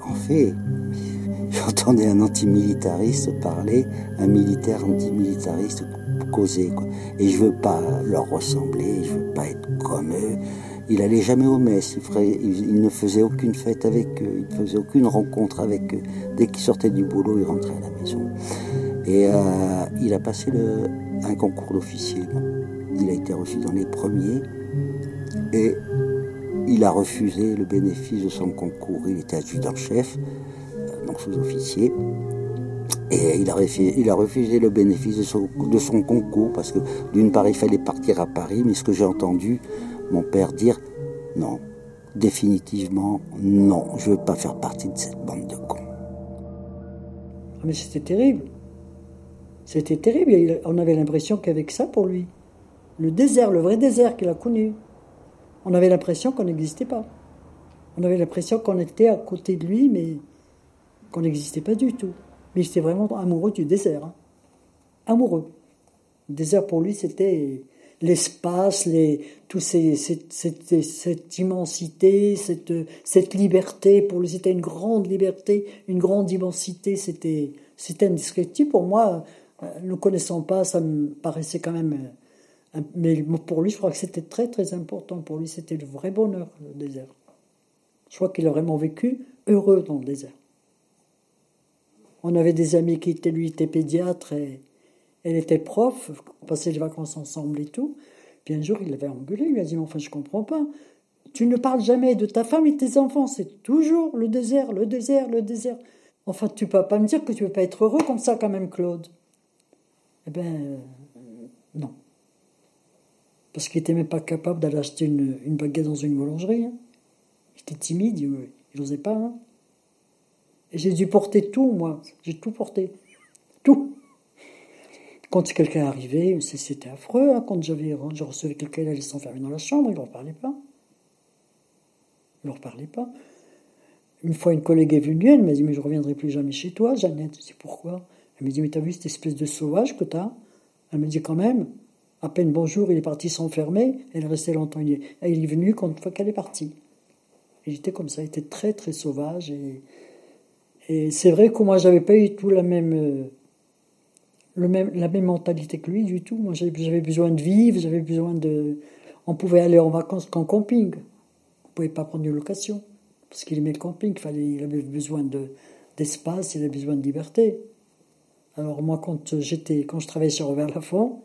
en fait, (laughs) j'entendais un antimilitariste parler, un militaire antimilitariste causer. Quoi. Et je veux pas leur ressembler, je veux pas être comme eux. Il allait jamais aux messes, il, ne faisait aucune fête avec eux, il ne faisait aucune rencontre avec eux. Dès qu'il sortait du boulot, il rentrait à la maison. Et euh, il a passé un concours d'officier. Il a été reçu dans les premiers et il a refusé le bénéfice de son concours. Il était adjudant-chef, euh, donc sous-officier. Et il a, refusé, le bénéfice de son, de son concours parce que d'une part il fallait partir à Paris, mais ce que j'ai entendu mon père dire, non, définitivement non, je ne veux pas faire partie de cette bande de cons. Ah, mais c'était terrible. C'était terrible. On avait l'impression qu'avec ça pour lui, le désert, le vrai désert qu'il a connu, on avait l'impression qu'on n'existait pas. On avait l'impression qu'on était à côté de lui, mais qu'on n'existait pas du tout. Mais j'étais vraiment amoureux du désert. Hein. Amoureux. Le désert pour lui, c'était l'espace, les, tout ces, cette, cette, immensité, cette, liberté. Pour lui, c'était une grande liberté, une grande immensité. C'était, c'était indescriptible. Pour moi, euh, ne connaissant pas, ça me paraissait quand même. Euh, mais pour lui, je crois que c'était très très important. Pour lui, c'était le vrai bonheur, le désert. Je crois qu'il a vraiment vécu heureux dans le désert. On avait des amis qui étaient, lui, était pédiatre et elle était prof, on passait les vacances ensemble et tout. Puis un jour, il l'avait engueulé, il lui a dit, enfin, je comprends pas. Tu ne parles jamais de ta femme et de tes enfants, c'est toujours le désert, le désert, le désert. Enfin, tu peux pas me dire que tu veux pas être heureux comme ça quand même, Claude. Eh bien, euh, non. Parce qu'il n'était même pas capable d'aller acheter une, baguette dans une boulangerie. Hein. Il était timide, il n'osait pas. Hein. J'ai dû porter tout, moi. J'ai tout porté. Tout. Quand quelqu'un arrivait, c'était affreux. Hein. Quand j'avais, je recevais quelqu'un, il allait s'enfermer dans la chambre, il ne leur parlait pas. Il ne leur parlait pas. Une fois, une collègue est venue, elle m'a dit Mais je ne reviendrai plus jamais chez toi, Jeannette. Je dis Pourquoi? Elle m'a dit Mais t'as vu cette espèce de sauvage que t'as? Elle m'a dit Quand même. À peine bonjour, il est parti s'enfermer. Elle est restée longtemps. Il est, il est venu quand fois qu'elle est partie. Et j'étais comme ça, il était très très sauvage. Et et c'est vrai que moi, j'avais pas eu tout la même, euh, même, la même mentalité que lui du tout. Moi, j'avais besoin de vivre, j'avais besoin de. On pouvait aller en vacances qu'en camping. On pouvait pas prendre une location parce qu'il aimait le camping. Il fallait, il avait besoin de d'espace, il avait besoin de liberté. Alors moi, quand j'étais, quand je travaillais sur Robert Laffont,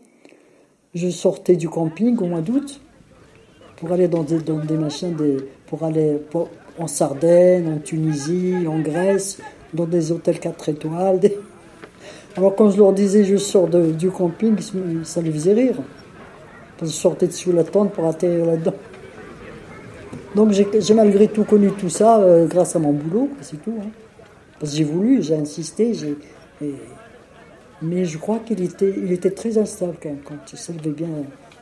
je sortais du camping au mois d'août pour aller dans des, dans des machins, des, pour aller en Sardaigne, en Tunisie, en Grèce, dans des hôtels 4 étoiles. Alors quand je leur disais je sors de, du camping, ça les faisait rire. Je sortais dessous la tente pour atterrir là-dedans. Donc j'ai malgré tout connu tout ça euh, grâce à mon boulot, c'est tout. Hein. Parce que j'ai voulu, j'ai insisté, mais je crois qu'il était, très instable quand même, quand il bien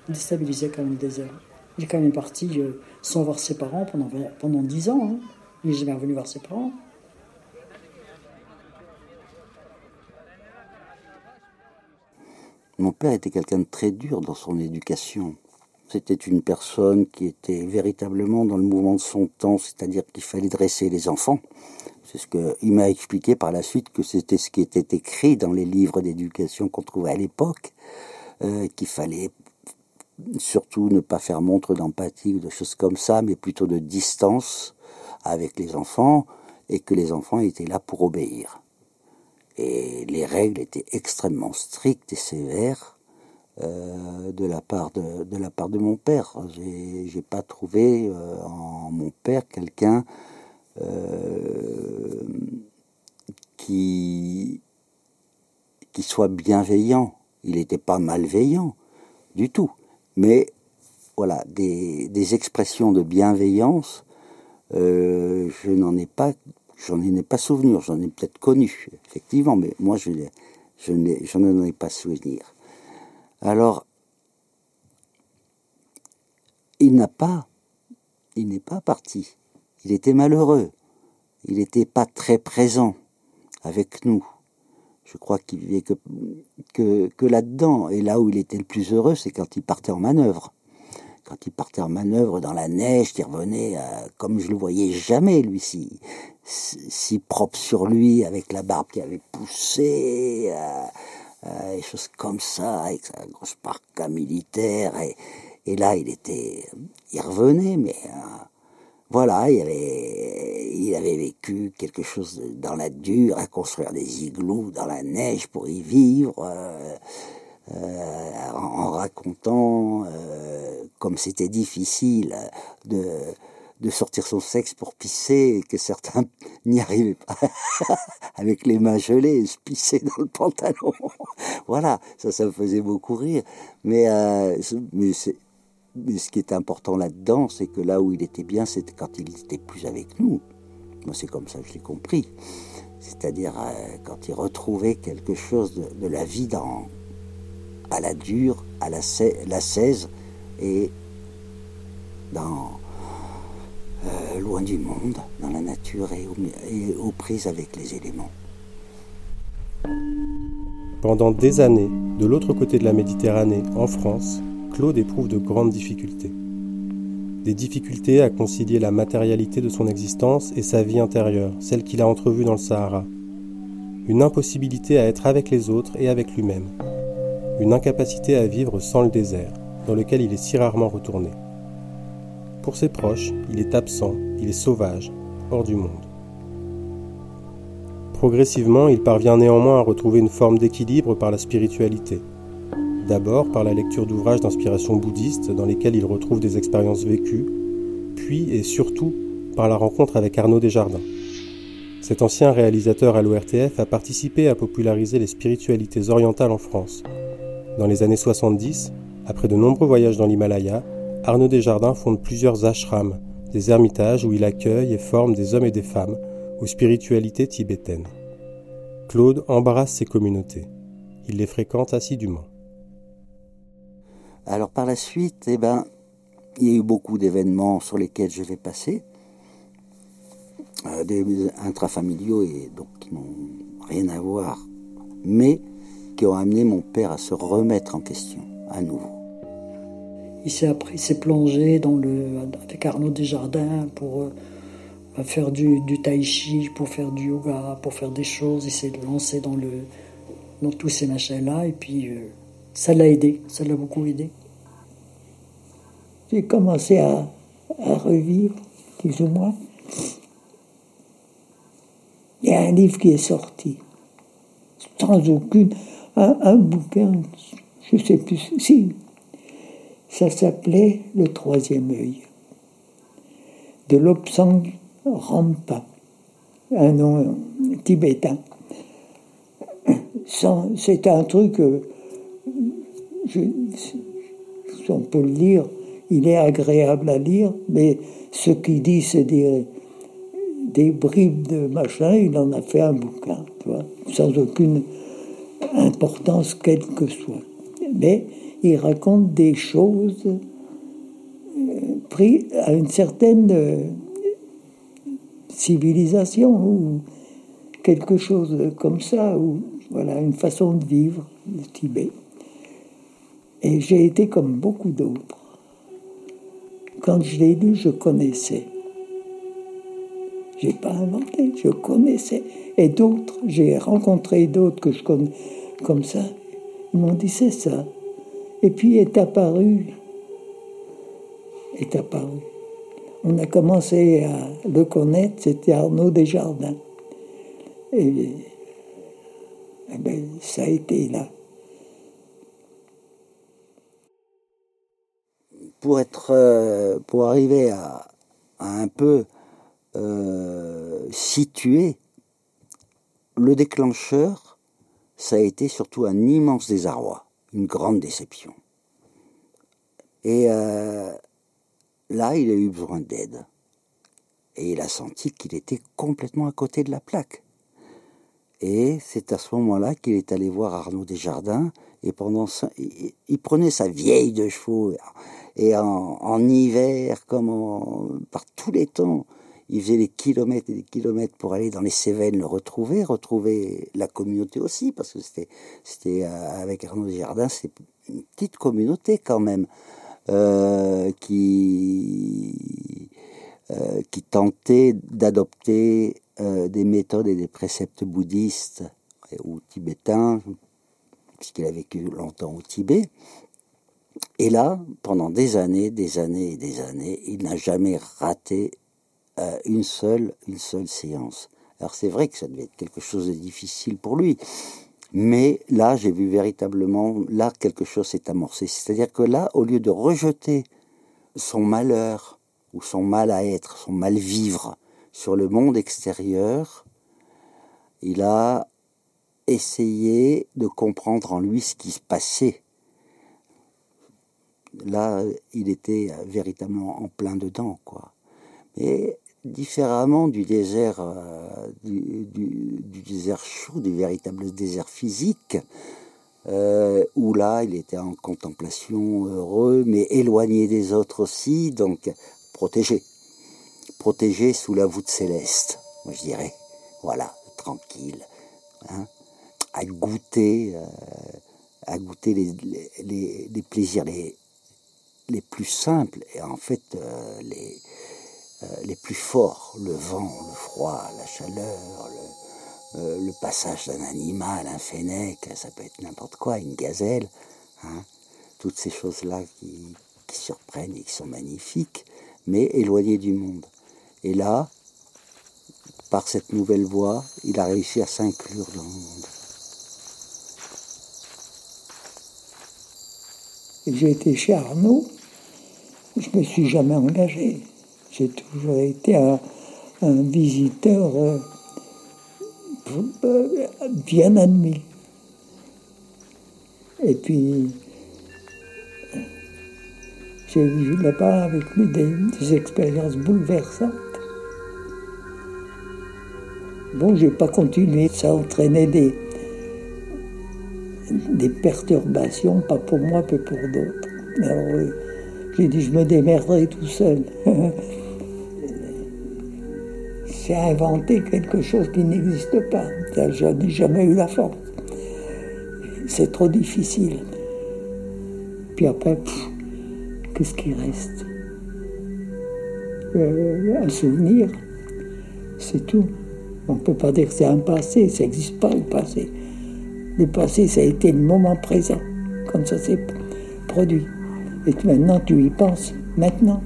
déstabilisé quand même des heures. Il est quand même parti euh, sans voir ses parents pendant, pendant 10 ans. Hein. Il n'est jamais revenu voir ses parents. Mon père était quelqu'un de très dur dans son éducation. C'était une personne qui était véritablement dans le mouvement de son temps, c'est-à-dire qu'il fallait dresser les enfants. C'est ce qu'il m'a expliqué par la suite que c'était ce qui était écrit dans les livres d'éducation qu'on trouvait à l'époque, euh, qu'il fallait surtout ne pas faire montre d'empathie ou de choses comme ça, mais plutôt de distance avec les enfants, et que les enfants étaient là pour obéir. Et les règles étaient extrêmement strictes et sévères euh, de, la part de, de, la part de mon père. J'ai pas trouvé euh, en mon père quelqu'un qui, qui soit bienveillant. Il n'était pas malveillant du tout. Mais voilà, des, des expressions de bienveillance, euh, je n'en ai pas, j'en ai pas souvenir. J'en ai peut-être connu, effectivement, mais moi je, n'en ai pas souvenir. Alors, il n'a pas, il n'est pas parti. Il était malheureux. Il n'était pas très présent avec nous. Je crois qu'il vivait que, que, là-dedans. Et là où il était le plus heureux, c'est quand il partait en manœuvre. Quand il partait en manœuvre dans la neige, il revenait euh, comme je le voyais jamais, lui, si, si propre sur lui, avec la barbe qui avait poussé, euh, euh, des choses comme ça, avec sa grosse parka militaire. Et, et là, il était, il revenait, mais voilà, il avait, il avait vécu quelque chose dans la dure, à construire des igloos dans la neige pour y vivre, euh, euh, en, racontant euh, comme c'était difficile de, de sortir son sexe pour pisser, et que certains (laughs) n'y arrivaient pas, (laughs) avec les mains gelées, se pisser dans le pantalon. (laughs) voilà, ça, ça me faisait beaucoup rire. Mais, mais c'est mais ce qui est important là-dedans, c'est que là où il était bien, c'était quand il n'était plus avec nous. Moi, c'est comme ça que je l'ai compris. C'est-à-dire euh, quand il retrouvait quelque chose de, la vie dans, à la dure, à la, la 16 et dans euh, loin du monde, dans la nature et, et aux prises avec les éléments. Pendant des années, de l'autre côté de la Méditerranée, en France, Claude éprouve de grandes difficultés. Des difficultés à concilier la matérialité de son existence et sa vie intérieure, celle qu'il a entrevue dans le Sahara. Une impossibilité à être avec les autres et avec lui-même. Une incapacité à vivre sans le désert, dans lequel il est si rarement retourné. Pour ses proches, il est absent, il est sauvage, hors du monde. Progressivement, il parvient néanmoins à retrouver une forme d'équilibre par la spiritualité, D'abord par la lecture d'ouvrages d'inspiration bouddhiste dans lesquels il retrouve des expériences vécues, puis et surtout par la rencontre avec Arnaud Desjardins. Cet ancien réalisateur à l'ORTF a participé à populariser les spiritualités orientales en France. Dans les années 70, après de nombreux voyages dans l'Himalaya, Arnaud Desjardins fonde plusieurs ashrams, des ermitages où il accueille et forme des hommes et des femmes aux spiritualités tibétaines. Claude embarrasse ces communautés. Il les fréquente assidûment. Alors par la suite, eh ben, il y a eu beaucoup d'événements sur lesquels je vais passer, euh, des intrafamiliaux et donc qui n'ont rien à voir, mais qui ont amené mon père à se remettre en question à nouveau. Il s'est plongé dans le avec Arnaud Desjardins pour euh, faire du, tai chi, pour faire du yoga, pour faire des choses. Il s'est lancé dans le dans tous ces machins là et puis euh, ça l'a aidé, ça l'a beaucoup aidé. J'ai commencé à, revivre, plus ou moins. Il y a un livre qui est sorti, sans aucune. Un, bouquin, je ne sais plus si. Ça s'appelait Le Troisième œil, de Lobsang Rampa, un nom tibétain. C'est un truc. Euh, on peut le lire, il est agréable à lire, mais ce qu'il dit, c'est des, des bribes de machin, il en a fait un bouquin, tu vois, sans aucune importance quelle que soit. Mais il raconte des choses euh, prises à une certaine euh, civilisation ou quelque chose comme ça, ou voilà, une façon de vivre le Tibet. Et j'ai été comme beaucoup d'autres. Quand je l'ai lu, je connaissais. J'ai pas inventé, je connaissais. Et d'autres, j'ai rencontré d'autres que je connais comme ça. Ils m'ont dit c'est ça. Et puis est apparu, est apparu. On a commencé à le connaître, c'était Arnaud Desjardins. Et, eh ben, ça a été là. pour être, euh, pour arriver à, un peu euh, situé. Le déclencheur, ça a été surtout un immense désarroi, une grande déception. Et euh, là, il a eu besoin d'aide. Et il a senti qu'il était complètement à côté de la plaque. Et c'est à ce moment-là qu'il est allé voir Arnaud Desjardins. Et pendant ça, il, prenait sa vieille de chevaux. Et en, hiver, comme par tous les temps, il faisait des kilomètres et des kilomètres pour aller dans les Cévennes le retrouver, retrouver la communauté aussi, parce que c'était, c'était euh, avec Arnaud Desjardins, c'est une petite communauté quand même, euh, qui, euh, qui tentait d'adopter des méthodes et des préceptes bouddhistes ou tibétains, puisqu'il a vécu longtemps au Tibet. Et là, pendant des années, des années et des années, il n'a jamais raté euh, une seule, une seule séance. Alors c'est vrai que ça devait être quelque chose de difficile pour lui, mais là j'ai vu véritablement là quelque chose s'est amorcé. C'est-à-dire que là, au lieu de rejeter son malheur ou son mal à être, son mal vivre sur le monde extérieur, il a essayé de comprendre en lui ce qui se passait. Là, il était véritablement en plein dedans, quoi. Différemment du désert, euh, du, désert chaud, du véritable désert physique, euh, où là, il était en contemplation heureux, mais éloigné des autres aussi, donc protégé. Protégé sous la voûte céleste, je dirais. Voilà, tranquille. Hein, à goûter, euh, à goûter les, les, les, plaisirs les, les plus simples et en fait les, les plus forts, le vent, le froid, la chaleur, le, le passage d'un animal, un fennec, ça peut être n'importe quoi, une gazelle, hein, toutes ces choses-là qui, surprennent et qui sont magnifiques mais éloigné du monde. Et là, par cette nouvelle voie, il a réussi à s'inclure dans le monde. J'ai été chez Arnaud, je ne me suis jamais engagé. J'ai toujours été un, visiteur euh, bien admis. Et puis, j'ai vu là-bas avec lui des, expériences bouleversantes. Bon, j'ai pas continué, ça entraînait des, des perturbations, pas pour moi, mais pour d'autres. J'ai dit, je me démerderai tout seul. (laughs) C'est inventer quelque chose qui n'existe pas. Je n'ai jamais eu la force. C'est trop difficile. Puis après, qu'est-ce qui reste? Euh, Un souvenir, c'est tout. On ne peut pas dire que c'est un passé, ça n'existe pas le passé. Le passé, ça a été le moment présent, quand ça s'est produit. Et maintenant, tu y penses, maintenant.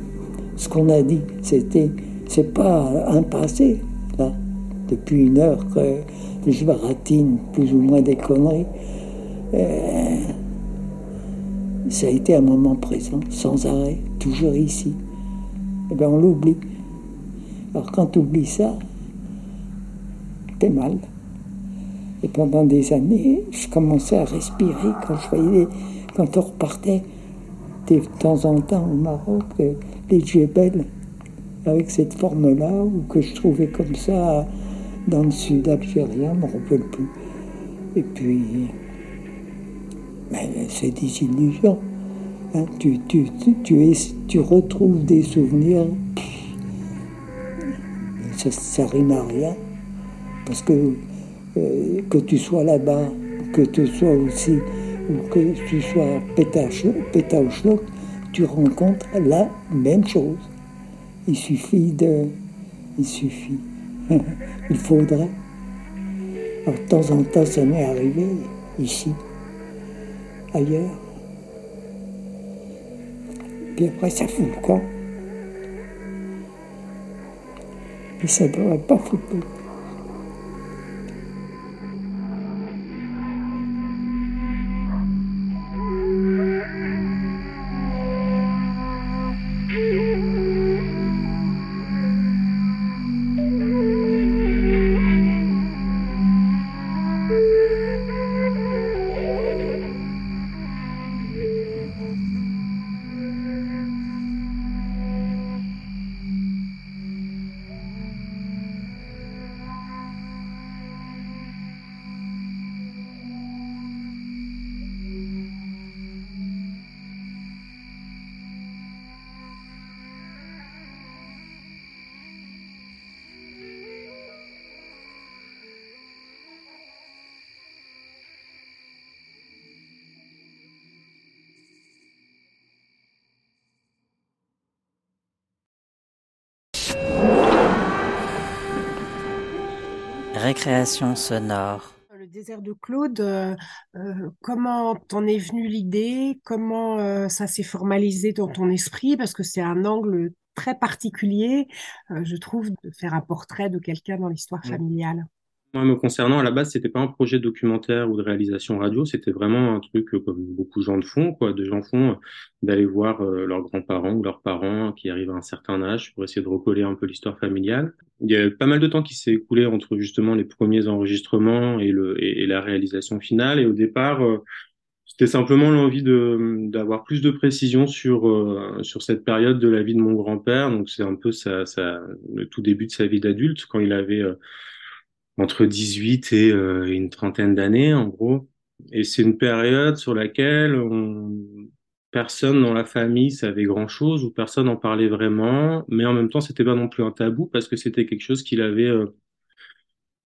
Ce qu'on a dit, c'était, c'est pas un passé, là. Depuis une heure que je baratine plus ou moins des conneries. Euh, ça a été un moment présent, sans arrêt, toujours ici. Eh bien, on l'oublie. Alors, quand tu oublies ça, t'es mal. Et pendant des années, je commençais à respirer quand je voyais, quand on repartait de temps en temps au Maroc, euh, les djebels, avec cette forme-là, ou que je trouvais comme ça dans le sud algérien, je ne me rappelle plus. Et puis, mais c'est des illusions. Hein, tu, retrouves des souvenirs, ça, ça rime à rien. Parce que euh, que tu sois là-bas, que tu sois aussi, ou que tu sois pétaouchlouk, tu rencontres la même chose. Il suffit de. Il suffit. (laughs) il faudrait. Alors, de temps en temps, ça m'est arrivé ici ailleurs. Puis après, ça fout le camp. Mais ça ne devrait pas foutre le Récréation sonore. Le désert de Claude, euh, euh, comment t'en est venue l'idée? Comment euh, ça s'est formalisé dans ton esprit? Parce que c'est un angle très particulier, je trouve, de faire un portrait de quelqu'un dans l'histoire familiale. Moi, me concernant, à la base, c'était pas un projet documentaire ou de réalisation radio, c'était vraiment un truc euh, comme beaucoup de gens le font, quoi. De gens font euh, d'aller voir euh, leurs grands-parents ou leurs parents qui arrivent à un certain âge pour essayer de recoller un peu l'histoire familiale. Il y a pas mal de temps qui s'est écoulé entre justement les premiers enregistrements et le et, la réalisation finale. Et au départ, c'était simplement l'envie de d'avoir plus de précision sur sur cette période de la vie de mon grand-père. Donc c'est un peu ça, ça le tout début de sa vie d'adulte quand il avait entre 18 et euh, une trentaine d'années, en gros. Et c'est une période sur laquelle on... personne dans la famille savait grand-chose ou personne n'en parlait vraiment, mais en même temps, c'était pas non plus un tabou parce que c'était quelque chose qu'il avait. Euh,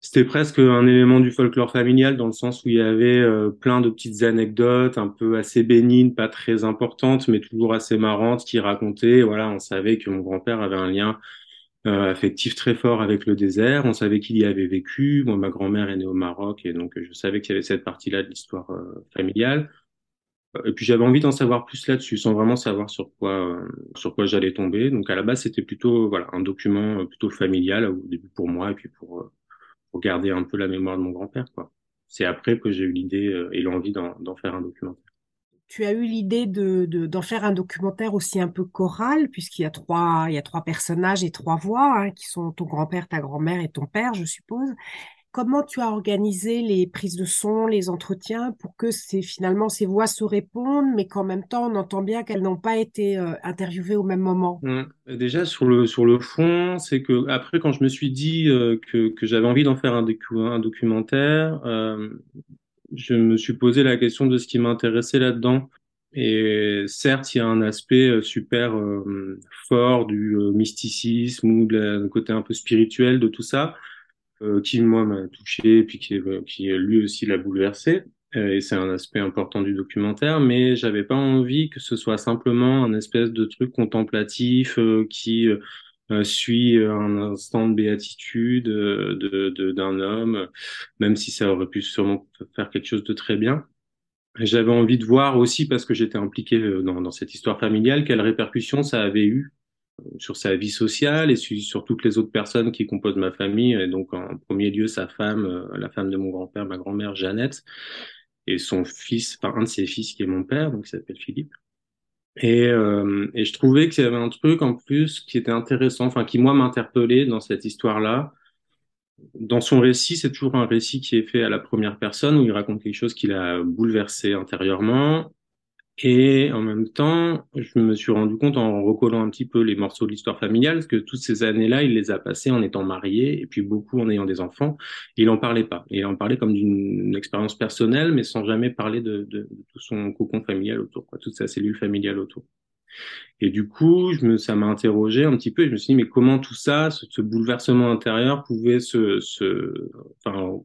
c'était presque un élément du folklore familial dans le sens où il y avait euh, plein de petites anecdotes un peu assez bénignes, pas très importantes, mais toujours assez marrantes, qui racontaient. Voilà, on savait que mon grand-père avait un lien euh, affectif très fort avec le désert. On savait qu'il y avait vécu. Moi, ma grand-mère est née au Maroc et donc je savais qu'il y avait cette partie-là de l'histoire euh, familiale. Et puis j'avais envie d'en savoir plus là-dessus, sans vraiment savoir sur quoi euh, sur quoi j'allais tomber. Donc à la base, c'était plutôt voilà un document plutôt familial au début pour moi et puis pour pour garder un peu la mémoire de mon grand-père. quoi. C'est après que j'ai eu l'idée et l'envie d'en faire un documentaire tu as eu l'idée de, d'en faire un documentaire aussi un peu choral, puisqu'il y a trois, il y a trois personnages et trois voix, hein, qui sont ton grand-père, ta grand-mère et ton père, je suppose. Comment tu as organisé les prises de son, les entretiens, pour que c'est finalement ces voix se répondent, mais qu'en même temps on entend bien qu'elles n'ont pas été euh, interviewées au même moment? Mmh. Déjà sur le sur le fond, c'est que après quand je me suis dit euh, que, que j'avais envie d'en faire un, un documentaire, euh, je me suis posé la question de ce qui m'intéressait là-dedans. Et certes, il y a un aspect euh, super euh, fort du euh, mysticisme ou de côté un peu spirituel de tout ça, qui moi m'a touché, puis qui, qui lui aussi l'a bouleversé. et c'est un aspect important du documentaire, mais j'avais pas envie que ce soit simplement un espèce de truc contemplatif qui euh, suit euh, un instant de béatitude euh, de d'un homme, même si ça aurait pu sûrement faire quelque chose de très bien. J'avais envie de voir aussi, parce que j'étais impliqué dans, dans cette histoire familiale, quelles répercussions ça avait eu sur sa vie sociale et sur, toutes les autres personnes qui composent ma famille. Et donc, en premier lieu, sa femme, la femme de mon grand-père, ma grand-mère Jeannette, et son fils, enfin un de ses fils qui est mon père, donc il s'appelle Philippe. Et, euh, et je trouvais qu'il y avait un truc en plus qui était intéressant, enfin qui moi m'interpellait dans cette histoire-là. Dans son récit, c'est toujours un récit qui est fait à la première personne où il raconte quelque chose qui l'a bouleversé intérieurement et en même temps, je me suis rendu compte en recollant un petit peu les morceaux de l'histoire familiale que toutes ces années-là, il les a passées en étant marié et puis beaucoup en ayant des enfants. Il en parlait pas. il en parlait comme d'une expérience personnelle, mais sans jamais parler de, tout son cocon familial autour, quoi, toute sa cellule familiale autour. Et du coup, je me, ça m'a interrogé un petit peu. Et je me suis dit, mais comment tout ça, ce, ce bouleversement intérieur, pouvait se, se, enfin,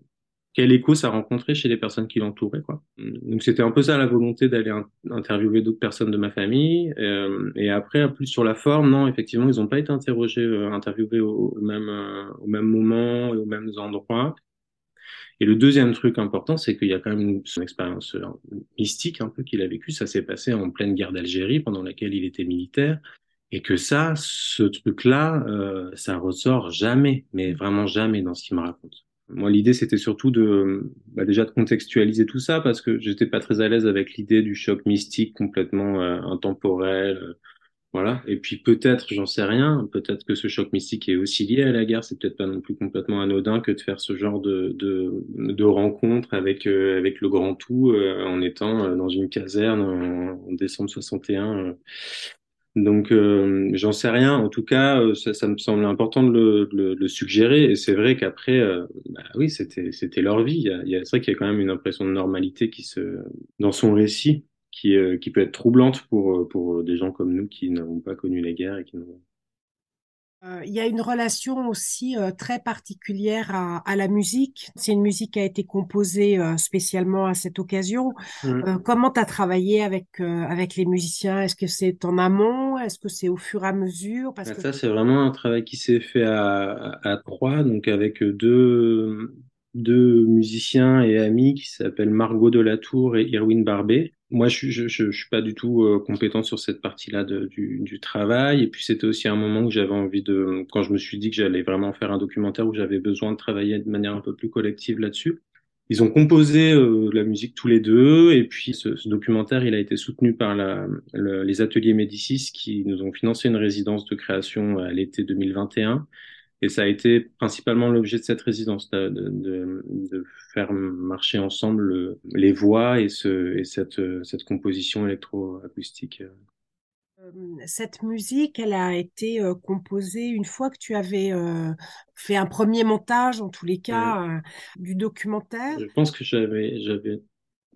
quel écho ça rencontrait chez les personnes qui l'entouraient quoi. Donc c'était un peu ça la volonté d'aller interviewer d'autres personnes de ma famille euh, et après plus sur la forme non effectivement ils n'ont pas été interrogés euh, interviewés au, même euh, au même moment et aux mêmes endroits. Et le deuxième truc important c'est qu'il y a quand même une, une expérience euh, mystique un peu qu'il a vécu ça s'est passé en pleine guerre d'Algérie pendant laquelle il était militaire et que ça ce truc là ça ressort jamais mais vraiment jamais dans ce qu'il me raconte. Moi, l'idée, c'était surtout de, bah, déjà de contextualiser tout ça parce que j'étais pas très à l'aise avec l'idée du choc mystique complètement euh, intemporel. Euh, voilà. Et puis peut-être, j'en sais rien, peut-être que ce choc mystique est aussi lié à la guerre. C'est peut-être pas non plus complètement anodin que de faire ce genre de, de, de rencontre avec, euh, avec le grand tout en étant dans une caserne en, en décembre 61 donc, euh, j'en sais rien. En tout cas, euh, ça, ça me semble important de le, le, suggérer. Et c'est vrai qu'après, euh, bah oui, c'était c'était leur vie. Il y a, c'est vrai qu'il y a quand même une impression de normalité qui se dans son récit, qui qui peut être troublante pour pour des gens comme nous qui n'avons pas connu la guerre et qui n'ont Euh, il y a une relation aussi euh, très particulière à, à la musique. C'est une musique qui a été composée euh, spécialement à cette occasion. Mm. comment tu as travaillé avec, avec les musiciens? Est-ce que c'est en amont? Est-ce que c'est au fur et à mesure? Parce Ah, que... Ça, c'est vraiment un travail qui s'est fait à, à trois, donc avec deux, deux musiciens et amis qui s'appellent Margot Delatour et Irwin Barbet. Moi, je, je, je, je suis pas du tout euh, compétent sur cette partie-là du, travail. Et puis, c'était aussi un moment où j'avais envie de, quand je me suis dit que j'allais vraiment faire un documentaire où j'avais besoin de travailler de manière un peu plus collective là-dessus. Ils ont composé euh, la musique tous les deux, et puis ce, documentaire, il a été soutenu par les ateliers Médicis qui nous ont financé une résidence de création à l'été 2021. Et ça a été principalement l'objet de cette résidence, de, de, de- de faire marcher ensemble le- les voix et, ce, et cette, cette composition électroacoustique. Euh, Cette musique, elle a été euh, composée une fois que tu avais euh, fait un premier montage, en tous les cas, euh, du documentaire? Je pense que j'avais, j'avais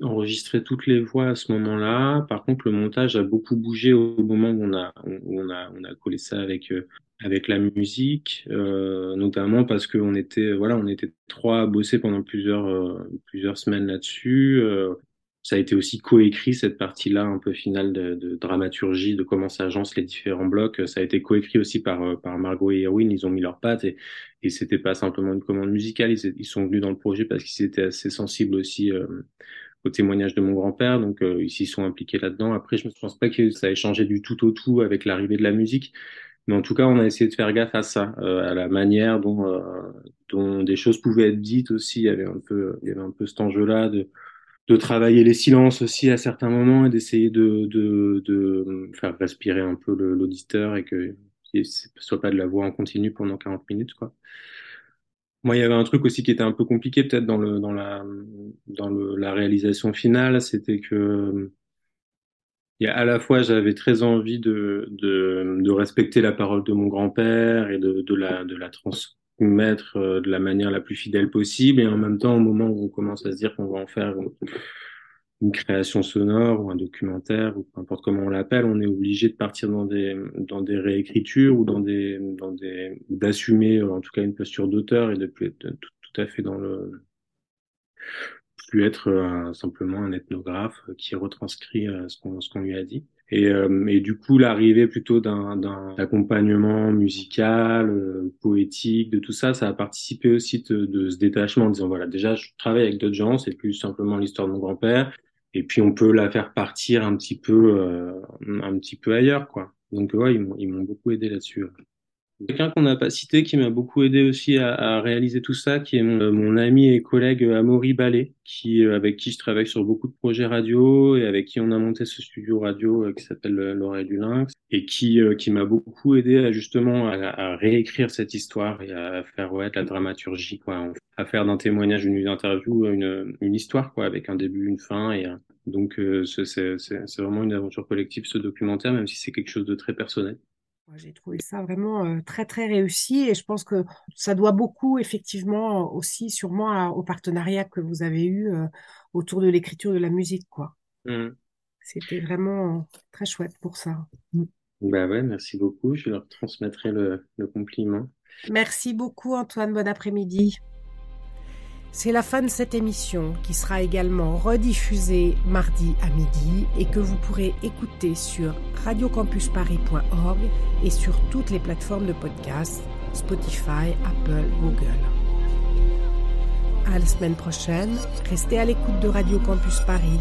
enregistré toutes les voix à ce moment-là. Par contre, le montage a beaucoup bougé au moment où on a, où on a, on a collé ça avec, avec la musique, euh, notamment parce qu'on était, voilà, on était trois à bosser pendant plusieurs, euh, plusieurs semaines là-dessus. Euh, ça a été aussi coécrit cette partie-là un peu finale de, de dramaturgie, de comment s'agencent les différents blocs. Ça a été coécrit aussi par, euh, par Margot et Erwin. Ils ont mis leurs pattes et, et c'était pas simplement une commande musicale. Ils, ils sont venus dans le projet parce qu'ils étaient assez sensibles aussi euh, au témoignage de mon grand-père. Donc euh, ils s'y sont impliqués là-dedans. Après, je ne pense pas que ça ait changé du tout au tout avec l'arrivée de la musique. Mais en tout cas, on a essayé de faire gaffe à ça, euh, à la manière dont, euh, dont des choses pouvaient être dites aussi. Il y avait un peu, il y avait un peu cet enjeu-là de, de travailler les silences aussi à certains moments et d'essayer de, de, de faire respirer un peu l'auditeur et que ce soit pas de la voix en continu pendant 40 minutes, quoi. Moi, il y avait un truc aussi qui était un peu compliqué peut-être dans le, dans la, dans la réalisation finale, c'était que a à la fois, j'avais très envie de, de, de respecter la parole de mon grand-père et de, de la, de la transmettre euh, de la manière la plus fidèle possible. Et en même temps, au moment où on commence à se dire qu'on va en faire une création sonore ou un documentaire ou peu importe comment on l'appelle, on est obligé de partir dans des, dans des réécritures ou dans des, dans des, d'assumer euh, en tout cas une posture d'auteur et de être tout, tout à fait dans le, plus être euh, simplement un ethnographe qui retranscrit euh, ce qu'on qu'on lui a dit. Et, euh, et du coup, l'arrivée plutôt d'un accompagnement musical, euh, poétique, de tout ça, ça a participé aussi de, de ce détachement en disant voilà, déjà, je travaille avec d'autres gens, c'est plus simplement l'histoire de mon grand-père, et puis on peut la faire partir un petit peu, euh, un petit peu ailleurs, quoi. Donc ouais, ils m'ont beaucoup aidé là-dessus. Quelqu'un qu'on n'a pas cité qui m'a beaucoup aidé aussi à, réaliser tout ça, qui est mon, mon ami et collègue Amaury Ballet, qui euh, avec qui je travaille sur beaucoup de projets radio et avec qui on a monté ce studio radio euh, qui s'appelle euh, l'oreille du lynx et qui euh, qui m'a beaucoup aidé justement à, réécrire cette histoire et à faire ouais de la dramaturgie quoi, à faire d'un témoignage une interview une une histoire quoi avec un début une fin et euh, donc euh, c'est vraiment une aventure collective ce documentaire même si c'est quelque chose de très personnel. J'ai trouvé ça vraiment euh, très très réussi et je pense que ça doit beaucoup effectivement aussi sûrement à- au partenariat que vous avez eu euh, autour de l'écriture de la musique quoi. Mm. C'était vraiment très chouette pour ça. Mm. Bah ouais, merci beaucoup. Je leur transmettrai le, le compliment. Merci beaucoup Antoine, bon après-midi. C'est la fin de cette émission qui sera également rediffusée mardi à midi et que vous pourrez écouter sur radiocampusparis.org et sur toutes les plateformes de podcast, Spotify, Apple, Google. À la semaine prochaine, restez à l'écoute de Radio Campus Paris